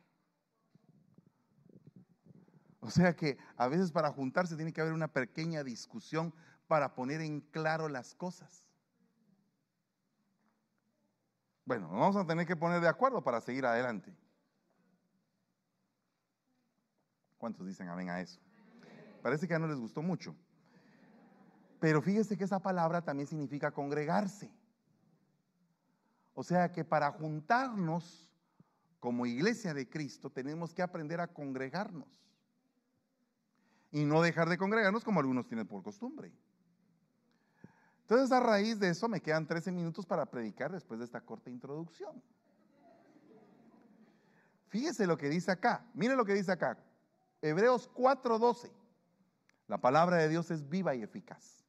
O sea que a veces para juntarse tiene que haber una pequeña discusión para poner en claro las cosas. Bueno, vamos a tener que poner de acuerdo para seguir adelante. ¿Cuántos dicen amén a eso? Parece que a no les gustó mucho. Pero fíjese que esa palabra también significa congregarse. O sea que para juntarnos como iglesia de Cristo tenemos que aprender a congregarnos. Y no dejar de congregarnos como algunos tienen por costumbre. Entonces a raíz de eso me quedan 13 minutos para predicar después de esta corta introducción. Fíjese lo que dice acá. Mire lo que dice acá. Hebreos 4:12. La palabra de Dios es viva y eficaz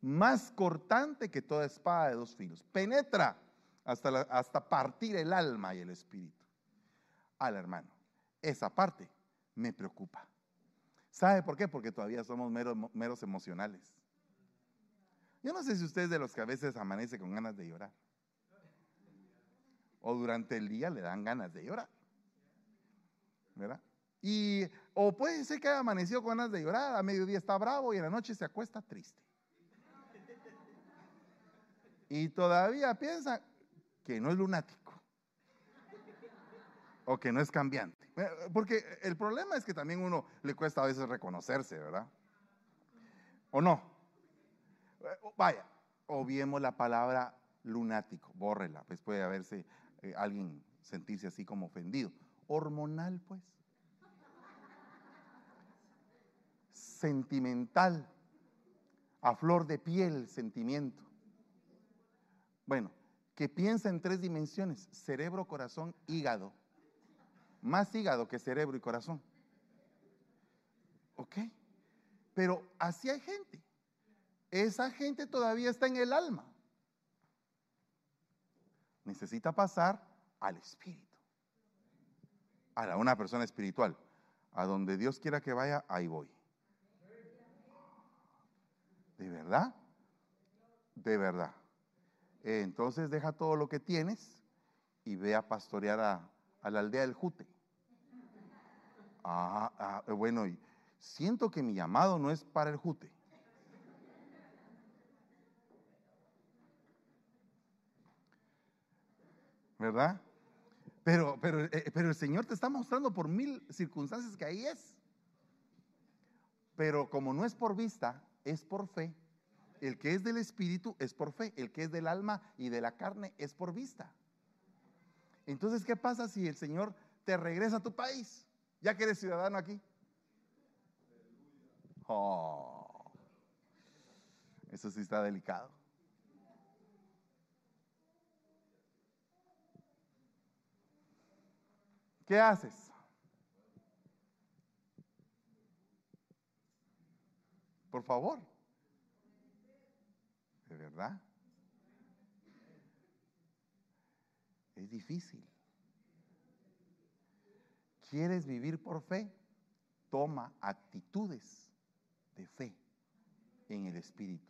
más cortante que toda espada de dos filos. Penetra hasta, hasta partir el alma y el espíritu. Al hermano, esa parte me preocupa. ¿Sabe por qué? Porque todavía somos meros, meros emocionales. Yo no sé si usted es de los que a veces amanece con ganas de llorar. O durante el día le dan ganas de llorar. ¿Verdad? Y, o puede ser que haya amanecido con ganas de llorar, a mediodía está bravo y en la noche se acuesta triste y todavía piensa que no es lunático o que no es cambiante. Eh, porque el problema es que también uno le cuesta a veces reconocerse, ¿verdad? ¿O no? Eh, vaya, obviemos la palabra lunático, bórrela, pues puede haberse eh, alguien sentirse así como ofendido. Hormonal, pues. Sentimental, a flor de piel, sentimiento. Bueno, que piensa en tres dimensiones, cerebro, corazón, hígado. Más hígado que cerebro y corazón. ¿Ok? Pero así hay gente. Esa gente todavía está en el alma. Necesita pasar al espíritu. A una persona espiritual. A donde Dios quiera que vaya, ahí voy. ¿De verdad? De verdad. Entonces deja todo lo que tienes y ve a pastorear a, la aldea del Jute. Ah, ah, bueno, y siento que mi llamado no es para el Jute. ¿Verdad? Pero, pero, eh, pero el Señor te está mostrando por mil circunstancias que ahí es. Pero como no es por vista, es por fe el que es del espíritu es por fe, el que es del alma y de la carne es por vista. Entonces, ¿qué pasa si el Señor te regresa a tu país? Ya que eres ciudadano aquí. Oh, eso sí está delicado. ¿qué haces? Por favor. ¿De verdad? Es difícil. ¿Quieres vivir por fe? Toma actitudes de fe en el Espíritu.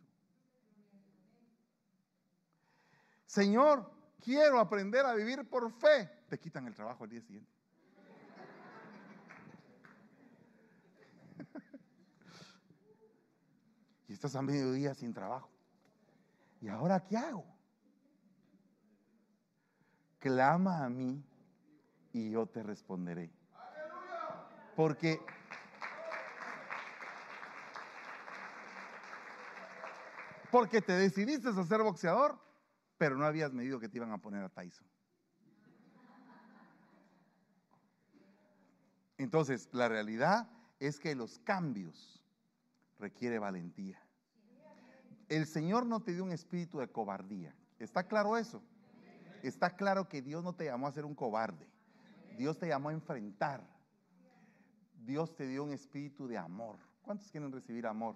Señor, quiero aprender a vivir por fe. Te quitan el trabajo al día siguiente. y estás a mediodía sin trabajo. ¿Y ahora qué hago? Clama a mí y yo te responderé. Porque porque te decidiste a ser boxeador, pero no habías medido que te iban a poner a Tyson. Entonces, la realidad es que los cambios requiere valentía. El Señor no te dio un espíritu de cobardía. ¿Está claro eso? Está claro que Dios no te llamó a ser un cobarde. Dios te llamó a enfrentar. Dios te dio un espíritu de amor. ¿Cuántos quieren recibir amor?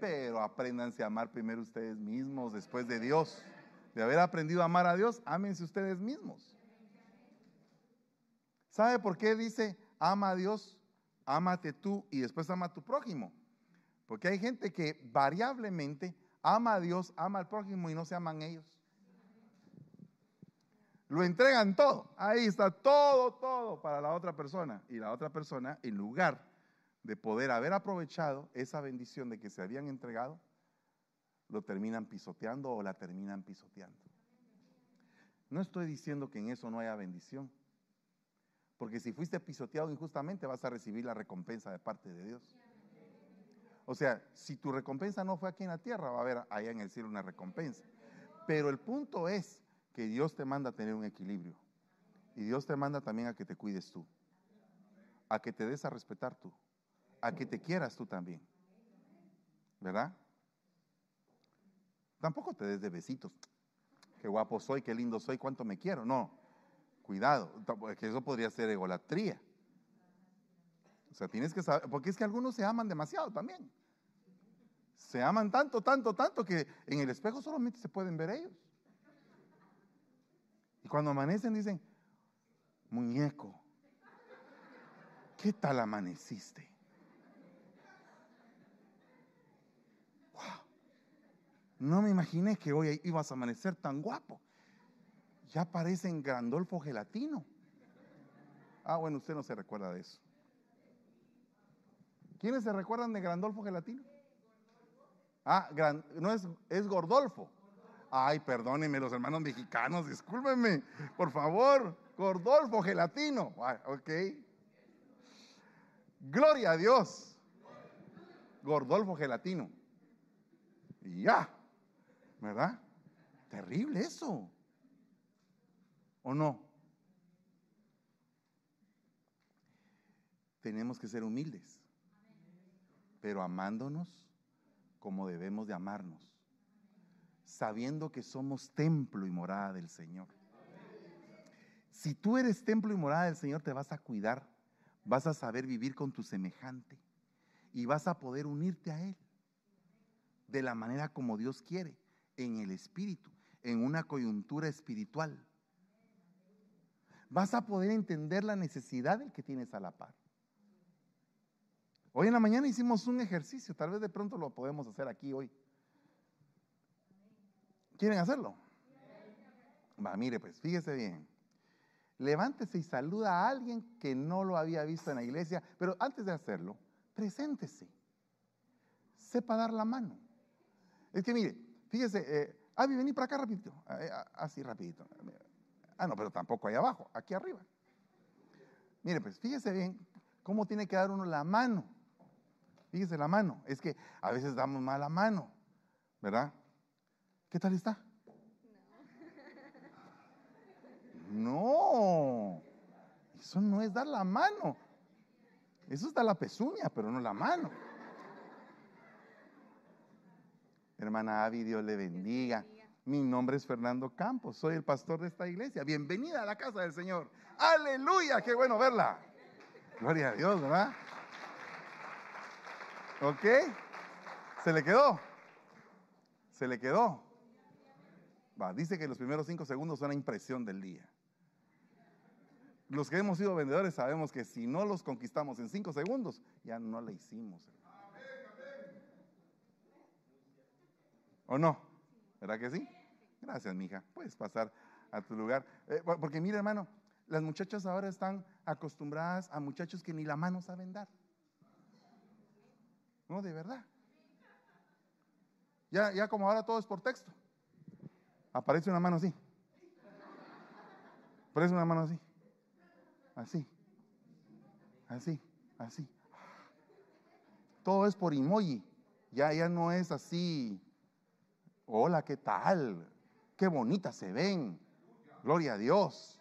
Pero apréndanse a amar primero ustedes mismos, después de Dios. De haber aprendido a amar a Dios, ámense ustedes mismos. ¿Sabe por qué dice ama a Dios, ámate tú y después ama a tu prójimo? Porque hay gente que variablemente ama a Dios, ama al prójimo y no se aman ellos. Lo entregan todo. Ahí está todo, todo para la otra persona. Y la otra persona, en lugar de poder haber aprovechado esa bendición de que se habían entregado, lo terminan pisoteando o la terminan pisoteando. No estoy diciendo que en eso no haya bendición. Porque si fuiste pisoteado injustamente, vas a recibir la recompensa de parte de Dios. O sea, si tu recompensa no fue aquí en la tierra, va a haber allá en el cielo una recompensa. Pero el punto es que Dios te manda a tener un equilibrio. Y Dios te manda también a que te cuides tú. A que te des a respetar tú. A que te quieras tú también. ¿Verdad? Tampoco te des de besitos. Qué guapo soy, qué lindo soy, cuánto me quiero. No. Cuidado, que eso podría ser egolatría. O sea, tienes que saber, porque es que algunos se aman demasiado también. Se aman tanto, tanto, tanto que en el espejo solamente se pueden ver ellos. Y cuando amanecen dicen, muñeco, ¿qué tal amaneciste? Wow. No me imaginé que hoy ibas a amanecer tan guapo. Ya parecen Grandolfo Gelatino. Ah, bueno, usted no se recuerda de eso. ¿Quiénes se recuerdan de Grandolfo Gelatino? Ah, no es, es Gordolfo. Ay, perdónenme los hermanos mexicanos, discúlpenme, por favor. Gordolfo Gelatino. Ok. Gloria a Dios. Gordolfo Gelatino. Y ya. ¿Verdad? Terrible eso. ¿O no? Tenemos que ser humildes pero amándonos como debemos de amarnos, sabiendo que somos templo y morada del Señor. Si tú eres templo y morada del Señor, te vas a cuidar, vas a saber vivir con tu semejante y vas a poder unirte a Él de la manera como Dios quiere, en el Espíritu, en una coyuntura espiritual. Vas a poder entender la necesidad del que tienes a la par. Hoy en la mañana hicimos un ejercicio, tal vez de pronto lo podemos hacer aquí hoy. ¿Quieren hacerlo? Va, mire, pues fíjese bien. Levántese y saluda a alguien que no lo había visto en la iglesia, pero antes de hacerlo, preséntese. Sepa dar la mano. Es que mire, fíjese, eh, Avi, vení para acá rapidito. Eh, así rapidito. Ah, no, pero tampoco ahí abajo, aquí arriba. Mire, pues fíjese bien cómo tiene que dar uno la mano. Fíjese la mano. Es que a veces damos mala mano, ¿verdad? ¿Qué tal está? No. Eso no es dar la mano. Eso es dar la pezuña, pero no la mano. Hermana Avi, Dios le bendiga. Mi nombre es Fernando Campos, soy el pastor de esta iglesia. Bienvenida a la casa del Señor. Aleluya, qué bueno verla. Gloria a Dios, ¿verdad? ¿Ok? ¿Se le quedó? ¿Se le quedó? Dice que los primeros cinco segundos son la impresión del día. Los que hemos sido vendedores sabemos que si no los conquistamos en cinco segundos, ya no la hicimos. ¿O no? ¿Verdad que sí? Gracias, mija. Puedes pasar a tu lugar. Eh, porque mira, hermano, las muchachas ahora están acostumbradas a muchachos que ni la mano saben dar. No, de verdad. Ya, ya como ahora todo es por texto. Aparece una mano así. Aparece una mano así. Así. Así. Así. Todo es por emoji. Ya, ya no es así. Hola, ¿qué tal? Qué bonitas se ven. Gloria a Dios.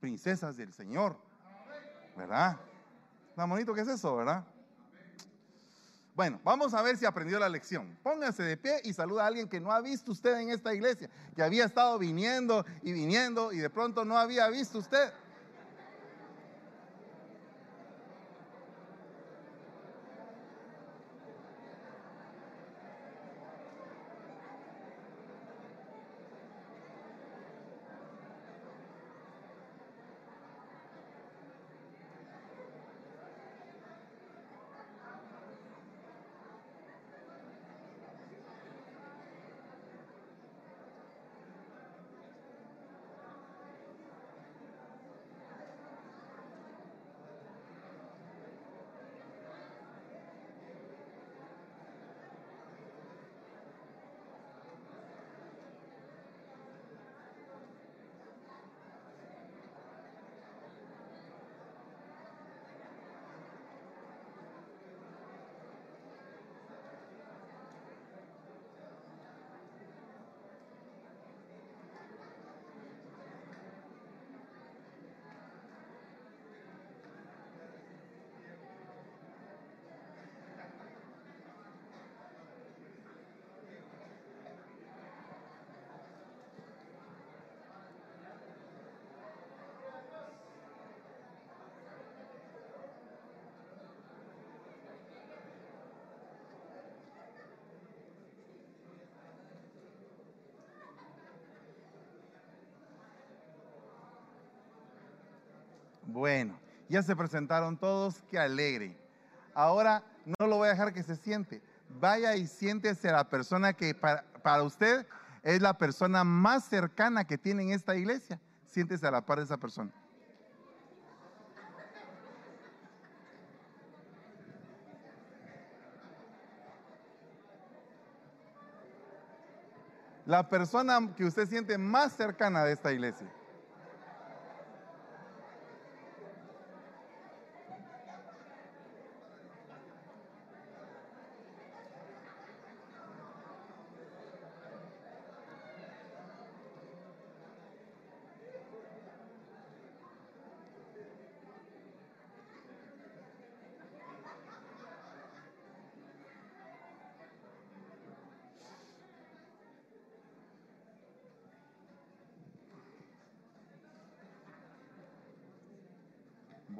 Princesas del Señor. ¿Verdad? ¿Tan bonito que es eso, verdad? Bueno, vamos a ver si aprendió la lección. Póngase de pie y saluda a alguien que no ha visto usted en esta iglesia, que había estado viniendo y viniendo y de pronto no había visto usted. Bueno, ya se presentaron todos, qué alegre. Ahora no lo voy a dejar que se siente. Vaya y siéntese a la persona que para, usted es la persona más cercana que tiene en esta iglesia. Siéntese a la par de esa persona. La persona que usted siente más cercana de esta iglesia.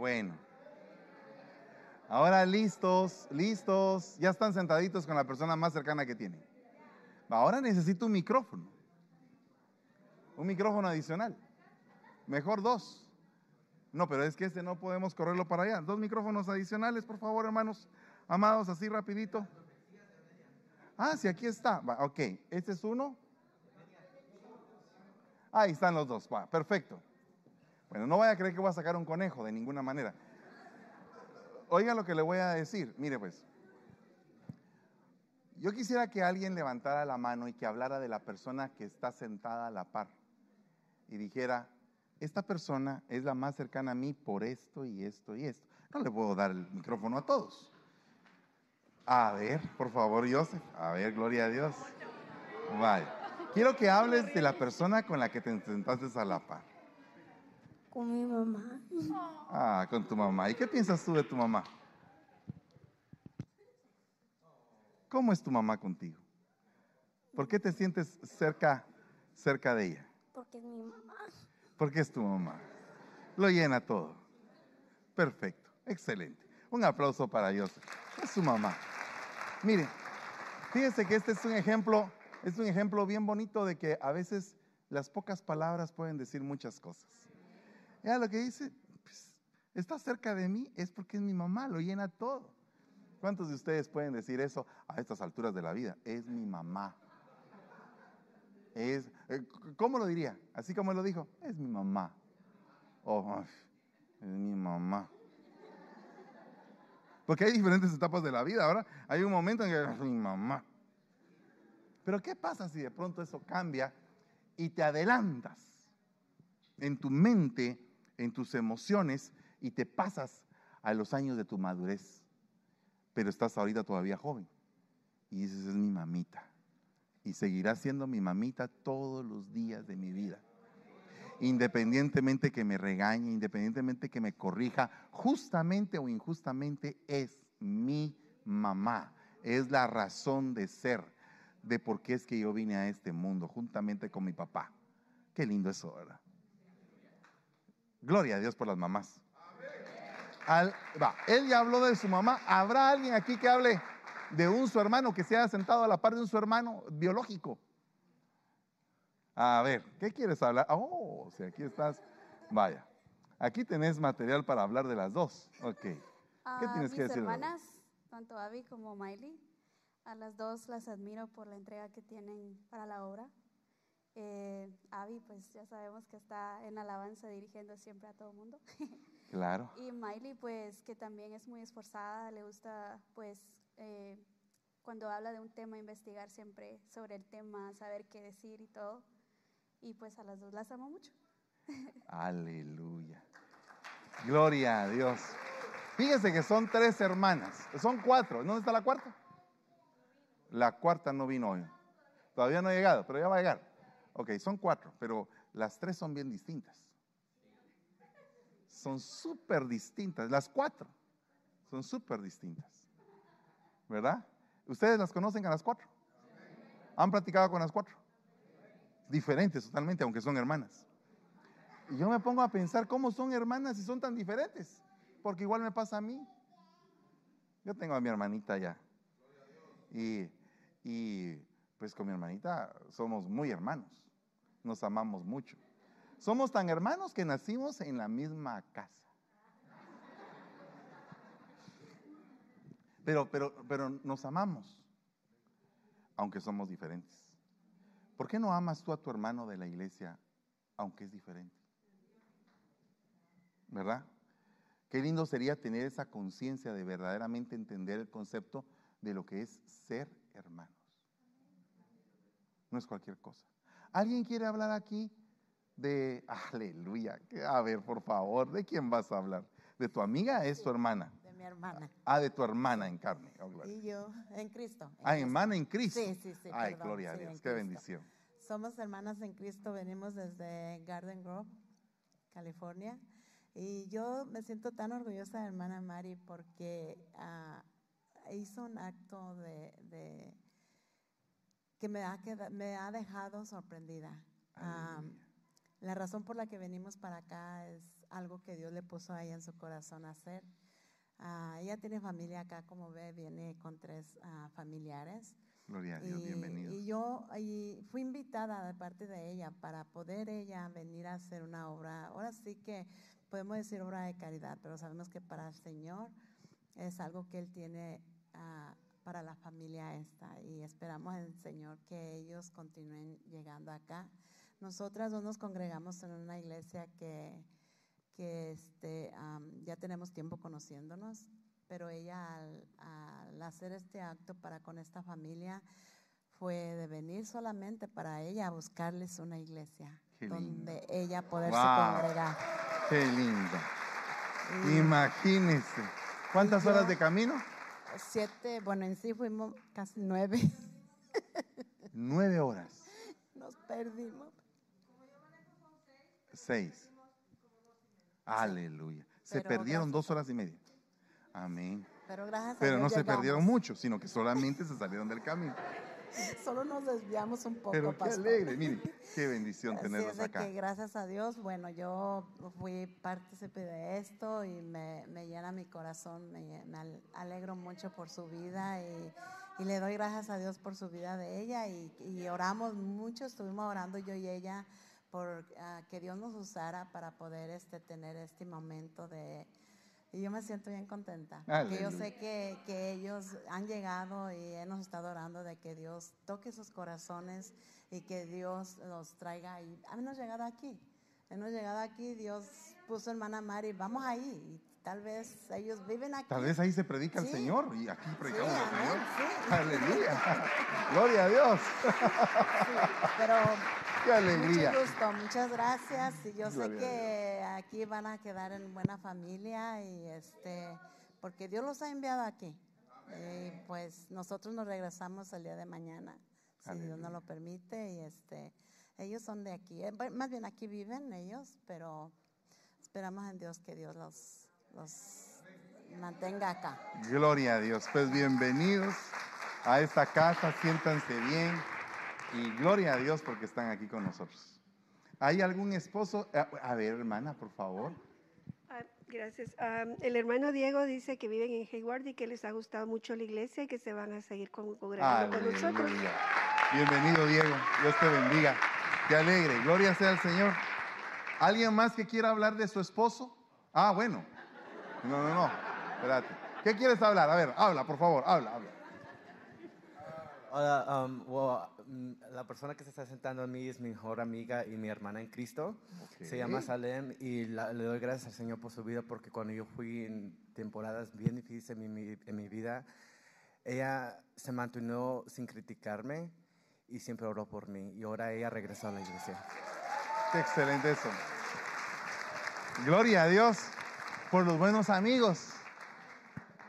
Bueno. Listos, listos. Ya están sentaditos con la persona más cercana que tienen. Ahora necesito un micrófono. Un micrófono adicional. Mejor dos. No, pero es que este no podemos correrlo para allá. Dos micrófonos adicionales, por favor, hermanos. Amados, así rapidito. Ah, sí, aquí está. ok, este es uno. Ahí están los dos. Va, perfecto. Bueno, no vaya a creer que voy a sacar un conejo de ninguna manera. Oiga lo que le voy a decir. Mire pues, yo quisiera que alguien levantara la mano y que hablara de la persona que está sentada a la par y dijera, esta persona es la más cercana a mí por esto y esto y esto. No le puedo dar el micrófono a todos. A ver, por favor, Joseph. A ver, gloria a Dios. Vale. Quiero que hables de la persona con la que te sentaste a la par. Con mi mamá. Ah, con tu mamá. ¿Y qué piensas tú de tu mamá? ¿Cómo es tu mamá contigo? ¿Por qué te sientes cerca cerca de ella? Porque es mi mamá. Porque es tu mamá. Lo llena todo. Perfecto, excelente. Un aplauso para Dios. Es su mamá. Mire, fíjese que este es un ejemplo, es un ejemplo bien bonito de que a veces las pocas palabras pueden decir muchas cosas. Ya lo que dice, pues, está cerca de mí es porque es mi mamá, lo llena todo. ¿Cuántos de ustedes pueden decir eso a estas alturas de la vida? Es mi mamá. Es, eh, ¿Cómo lo diría? Así como él lo dijo, es mi mamá. Oh, es mi mamá. Porque hay diferentes etapas de la vida. Ahora hay un momento en que es mi mamá. Pero ¿qué pasa si de pronto eso cambia y te adelantas en tu mente, en tus emociones y te pasas a los años de tu madurez? Pero estás ahorita todavía joven. Y dices, es mi mamita. Y seguirá siendo mi mamita todos los días de mi vida independientemente que me regañe, independientemente que me corrija, justamente o injustamente es mi mamá. Es la razón de ser, de por qué es que yo vine a este mundo, juntamente con mi papá. Qué lindo eso, ¿verdad? Gloria a Dios por las mamás. va, él ya habló de su mamá. ¿Habrá alguien aquí que hable de un su hermano que se haya sentado a la par de un su hermano biológico? A ver, ¿qué quieres hablar? Oh, si aquí estás. Vaya, aquí tenés material para hablar de las dos. Ok. ¿Qué tienes que mis decir? hermanas, tanto Abby como Miley, a las dos las admiro por la entrega que tienen para la obra. Eh, Abby, pues ya sabemos que está en alabanza dirigiendo siempre a todo el mundo. Claro. y Miley, pues que también es muy esforzada, le gusta, pues, eh, cuando habla de un tema, investigar siempre sobre el tema, saber qué decir y todo. Y pues a las dos las amo mucho. Aleluya. Gloria a Dios. Fíjense que son tres hermanas. Son cuatro. ¿Dónde está la cuarta? La cuarta no vino hoy. Todavía no ha llegado, pero ya va a llegar. Ok, son cuatro, pero las tres son bien distintas. Son súper distintas. Las cuatro son súper distintas. ¿Verdad? ¿Ustedes las conocen a las cuatro? ¿Han platicado con las cuatro? Diferentes totalmente, aunque son hermanas. Y yo me pongo a pensar cómo son hermanas y son tan diferentes. Porque igual me pasa a mí. Yo tengo a mi hermanita ya. Y, y pues con mi hermanita somos muy hermanos. Nos amamos mucho. Somos tan hermanos que nacimos en la misma casa. Pero, pero, pero nos amamos, aunque somos diferentes. ¿Por qué no amas tú a tu hermano de la iglesia, aunque es diferente? ¿Verdad? Qué lindo sería tener esa conciencia de verdaderamente entender el concepto de lo que es ser hermanos. No es cualquier cosa. ¿Alguien quiere hablar aquí de, aleluya, a ver, por favor, ¿de quién vas a hablar? ¿De tu amiga? ¿Es tu hermana? De mi hermana. Ah, de tu hermana en carne. Oh. Y yo en Cristo. en Ah, Cristo. hermana en Cristo. Sí, sí, sí. Ay, perdón, gloria a Dios, qué bendición. Somos hermanas en Cristo, venimos desde Garden Grove, California. Y yo me siento tan orgullosa de hermana Mari porque ah, hizo un acto de, de- que me ha, queda- me ha dejado sorprendida. Aleluya. la razón por la que venimos para acá es algo que Dios le puso a ella en su corazón hacer. Ah, ella tiene familia acá, como ve, viene con tres ah, familiares. Gloria a Dios, Y, bienvenidos. y yo y fui invitada de parte de ella para poder ella venir a hacer una obra. Ahora sí que podemos decir obra de caridad, pero sabemos que para el Señor es algo que Él tiene ah, para la familia esta. Y esperamos en el Señor que ellos continúen llegando acá. Nosotras dos nos congregamos en una iglesia que, que este, am, ya tenemos tiempo conociéndonos, pero ella al, al hacer este acto para con esta familia fue de venir solamente para ella a buscarles una iglesia Qué lindo. donde ella poderse Wow. congregar. Qué lindo. Y Imagínense. ¿Cuántas yo- horas de camino? Siete, bueno, en sí fuimos casi nueve, Nueve horas. nos perdimos. Seis. Aleluya. Se Pero perdieron gracias dos horas y media. Amén. Pero gracias a Pero no se perdieron mucho, sino que solamente se salieron del camino. Solo nos desviamos un poco, Pero qué pastor. alegre, mire, qué bendición tenerlos acá. que gracias a Dios, bueno, yo fui partícipe de esto y me, me llena mi corazón, me, alegro mucho por su vida y, y le doy gracias a Dios por su vida de ella y, y oramos mucho, estuvimos orando yo y ella por ah, que Dios nos usara para poder este, tener este momento de... Y yo me siento bien contenta, porque yo sé que, que ellos han llegado y hemos estado orando de que Dios toque sus corazones y que Dios los traiga ahí. Hemos llegado aquí, hemos llegado aquí, Dios puso hermana Mari, vamos ahí, y tal vez ellos viven aquí. Tal vez ahí se predica el Sí. Señor y aquí Sí, predicamos al amén, Señor. sí. Aleluya. Gloria a Dios. Pero Qué alegría. mucho gusto, muchas gracias. Y yo sé Gloria que aquí van a quedar en buena familia y este, porque Dios los ha enviado aquí. Y pues nosotros nos regresamos el día de mañana, si Dios nos lo permite. Y este, ellos son de aquí, eh, más bien aquí viven ellos, pero esperamos en Dios que Dios los, los mantenga acá. Gloria a Dios. Pues bienvenidos a esta casa, siéntanse bien y gloria a Dios porque están aquí con nosotros. ¿Hay algún esposo? A, ver, hermana, por favor. Ah, Gracias. Ah, el hermano Diego dice que viven en Hayward y que les ha gustado mucho la iglesia y que se van a seguir con- congregando con nosotros. Bienvenido, Diego. Dios te bendiga. Qué alegre. Gloria sea al Señor. ¿Alguien más que quiera hablar de su esposo? Ah, bueno. No, no, no. Espérate. ¿Qué quieres hablar? A ver, habla, por favor. Habla, habla. Hola, um, well, mm, la persona que se está sentando a mí es mi mejor amiga y mi hermana en Cristo. Se llama. Salem y la- le doy gracias al Señor por su vida porque cuando yo fui en temporadas bien difíciles en mi, en mi vida, ella se mantuvo sin criticarme y siempre oró por mí y ahora ella regresó a la iglesia. Qué excelente eso. Gloria a Dios por los buenos amigos.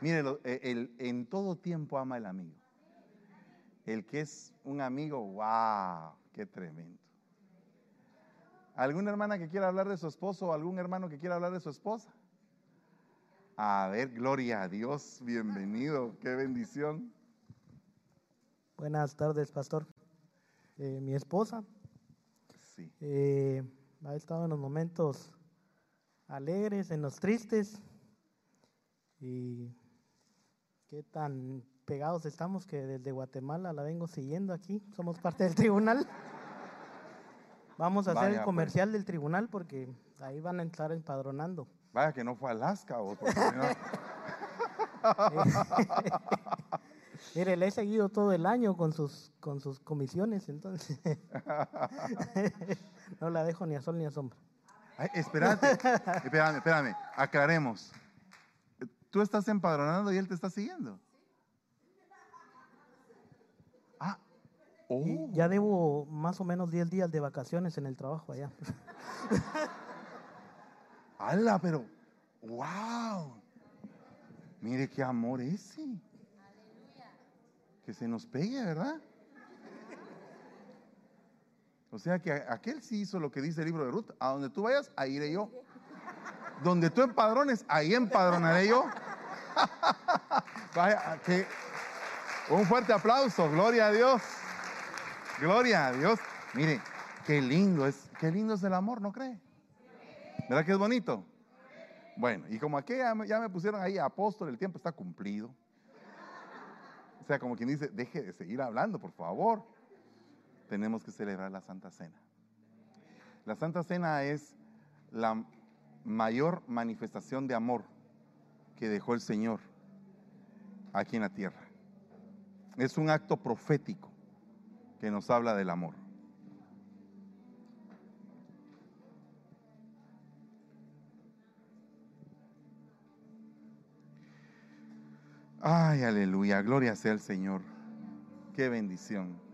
Mire, eh, el- en todo tiempo ama el amigo. El que es un amigo, wow, qué tremendo. ¿Alguna hermana que quiera hablar de su esposo o algún hermano que quiera hablar de su esposa? A ver, gloria a Dios, bienvenido, qué bendición. Buenas tardes, pastor. Eh, mi esposa Sí, eh, ha estado en los momentos alegres, en los tristes. Y qué tan pegados estamos que desde Guatemala la vengo siguiendo aquí. Somos parte del tribunal. Vamos a hacer el pues. comercial del tribunal porque ahí van a estar empadronando. vaya que no fue Alaska o Mire, le he seguido todo el año con sus, con sus comisiones, entonces no la dejo ni a sol ni a sombra. Ay, espérate, espérame, espérame, aclaremos. Tú estás empadronando y él te está siguiendo. Ah, oh, Y ya debo más o menos 10 días de vacaciones en el trabajo allá. ¡Hala! Pero, wow. Mire qué amor ese. Que se nos pegue, ¿verdad? O sea que aquel sí hizo lo que dice el libro de Ruth. A donde tú vayas, ahí iré yo. Donde tú empadrones, ahí empadronaré yo. Vaya, que un fuerte aplauso, gloria a Dios. Gloria a Dios. Mire, qué lindo es, qué lindo es el amor, ¿no cree? ¿Verdad que es bonito? Bueno, y como aquí ya me, ya me pusieron ahí apóstol, el tiempo está cumplido. O sea, como quien dice, deje de seguir hablando, por favor. Tenemos que celebrar la Santa Cena. La Santa Cena es la mayor manifestación de amor que dejó el Señor aquí en la tierra. Es un acto profético que nos habla del amor. Ay, aleluya, gloria sea el Señor. Qué bendición.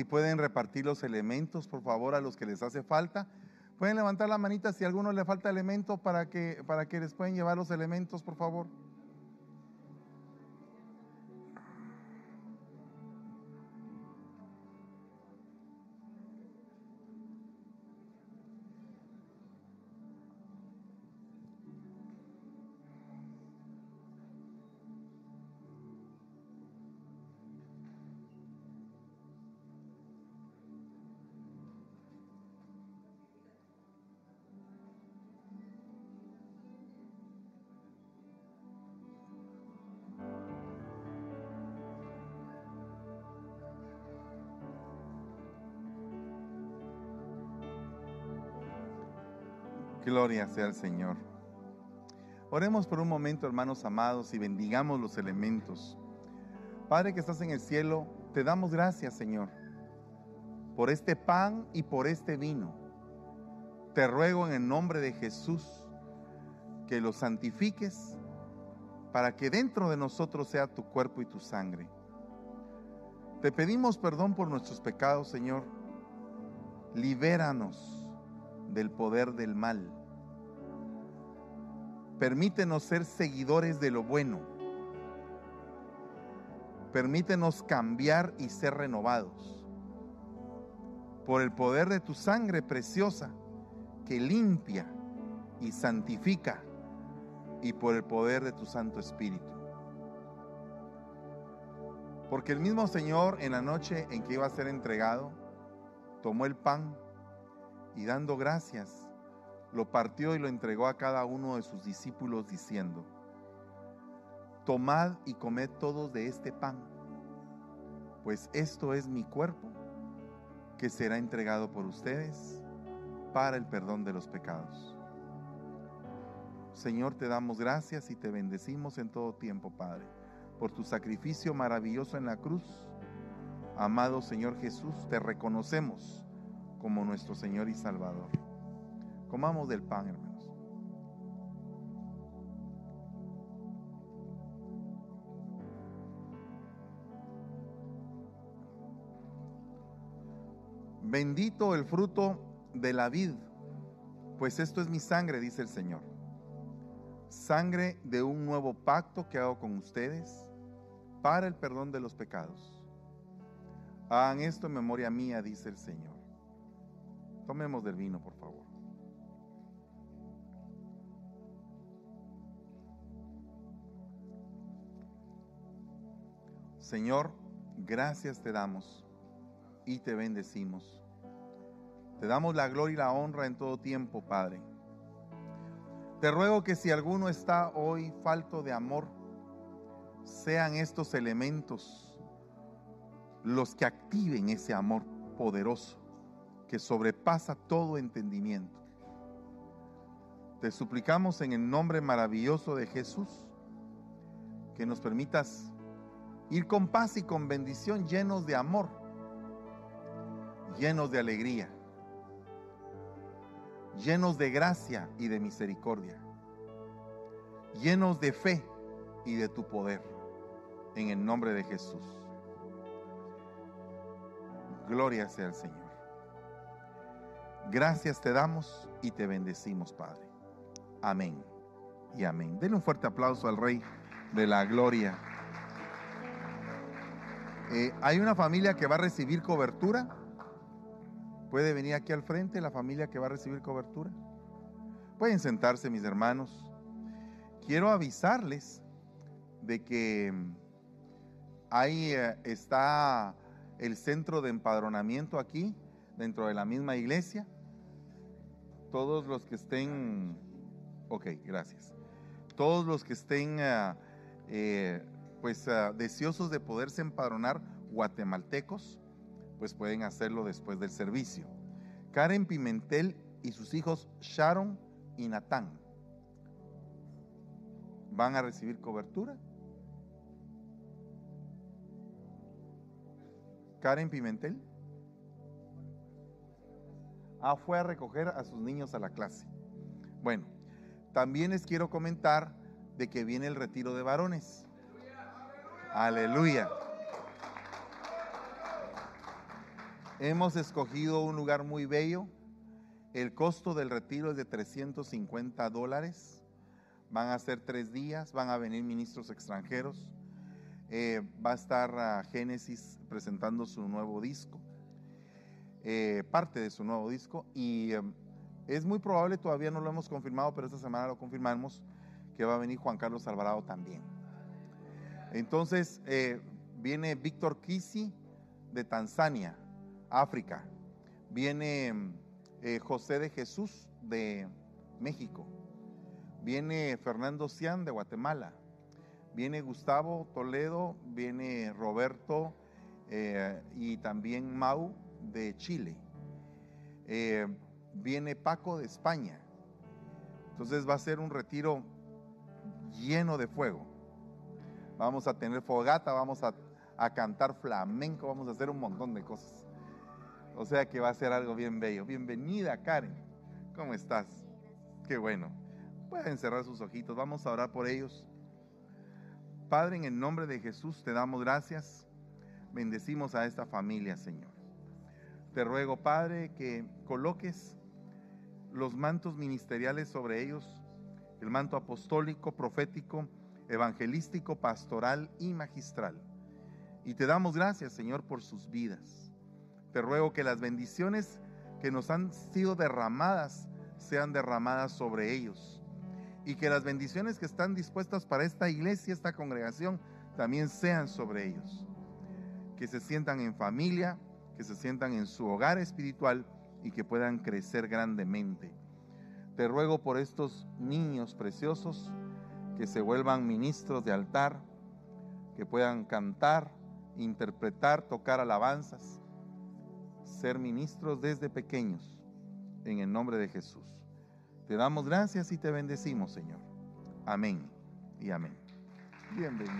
Si pueden repartir los elementos, por favor, a los que les hace falta. Pueden levantar la manita si a alguno le falta elemento para que, para que les pueden llevar los elementos, por favor. Gloria sea al Señor. Oremos por un momento, hermanos amados, y bendigamos los elementos. Padre que estás en el cielo, te damos gracias, Señor, por este pan y por este vino. Te ruego en el nombre de Jesús que lo santifiques para que dentro de nosotros sea tu cuerpo y tu sangre. Te pedimos perdón por nuestros pecados, Señor. Libéranos del poder del mal. Permítenos ser seguidores de lo bueno. Permítenos cambiar y ser renovados. Por el poder de tu sangre preciosa que limpia y santifica y por el poder de tu Santo Espíritu. Porque el mismo Señor en la noche en que iba a ser entregado, tomó el pan y dando gracias, lo partió y lo entregó a cada uno de sus discípulos diciendo, tomad y comed todos de este pan, pues esto es mi cuerpo que será entregado por ustedes para el perdón de los pecados. Señor, te damos gracias y te bendecimos en todo tiempo, Padre por tu sacrificio maravilloso en la cruz. Amado Señor Jesús, te reconocemos como nuestro Señor y Salvador. Comamos del pan, hermanos. Bendito el fruto de la vid, pues esto es mi sangre, dice el Señor. Sangre de un nuevo pacto que hago con ustedes para el perdón de los pecados. Hagan esto en memoria mía, dice el Señor. Tomemos del vino, por favor. Señor, gracias te damos y te bendecimos. Te damos la gloria y la honra en todo tiempo, Padre. Te ruego que si alguno está hoy falto de amor, sean estos elementos los que activen ese amor poderoso que sobrepasa todo entendimiento. Te suplicamos en el nombre maravilloso de Jesús que nos permitas ir con paz y con bendición llenos de amor, llenos de alegría, llenos de gracia y de misericordia, llenos de fe y de tu poder en el nombre de Jesús. Gloria sea al Señor. Gracias te damos y te bendecimos, Padre. Amén y amén. Denle un fuerte aplauso al Rey de la Gloria. Eh, hay una familia que va a recibir cobertura. ¿Puede venir aquí al frente la familia que va a recibir cobertura? Pueden sentarse, mis hermanos. Quiero avisarles de que Ahí eh, está el centro de empadronamiento aquí, dentro de la misma iglesia. Todos los que estén, ok, gracias. Todos los que estén, eh, pues, deseosos de poderse empadronar guatemaltecos, pues pueden hacerlo después del servicio. Karen Pimentel y sus hijos Sharon y Natán van a recibir cobertura Karen Pimentel. Ah, fue a recoger a sus niños a la clase. Bueno, también les quiero comentar de que viene el retiro de varones. Aleluya. Hemos escogido un lugar muy bello. El costo del retiro es de 350 dólares. Van a ser tres días, van a venir ministros extranjeros. Eh, va a estar Génesis presentando su nuevo disco, eh, parte de su nuevo disco, y em, es muy probable, todavía no lo hemos confirmado, pero esta semana lo confirmamos, que va a venir Juan Carlos Alvarado también. Entonces, eh, viene Víctor Kisi de Tanzania, África. Viene em, José de Jesús de México. Viene Fernando Cian de Guatemala viene Gustavo Toledo, viene Roberto eh, y también Mau de Chile. Eh, viene Paco de España Entonces va a ser un retiro lleno de fuego. Vamos a tener fogata, vamos a, a cantar flamenco, vamos a hacer un montón de cosas. O sea que va a ser algo bien bello. Bienvenida, Karen. ¿Cómo estás? Qué bueno. Pueden cerrar sus ojitos. Vamos a orar por ellos. Padre, en el nombre de Jesús te damos gracias. Bendecimos a esta familia, Señor. Te ruego, Padre, que coloques los mantos ministeriales sobre ellos, el manto apostólico, profético, evangelístico, pastoral y magistral. Y te damos gracias, Señor, por sus vidas. Te ruego que las bendiciones que nos han sido derramadas sean derramadas sobre ellos. Y que las bendiciones que están dispuestas para esta iglesia, esta congregación, también sean sobre ellos. Que se sientan en familia, que se sientan en su hogar espiritual y que puedan crecer grandemente. Te ruego por estos niños preciosos que se vuelvan ministros de altar, que puedan cantar, interpretar, tocar alabanzas, ser ministros desde pequeños, en el nombre de Jesús. Te damos gracias y te bendecimos, Señor. Amén y amén. Bienvenido.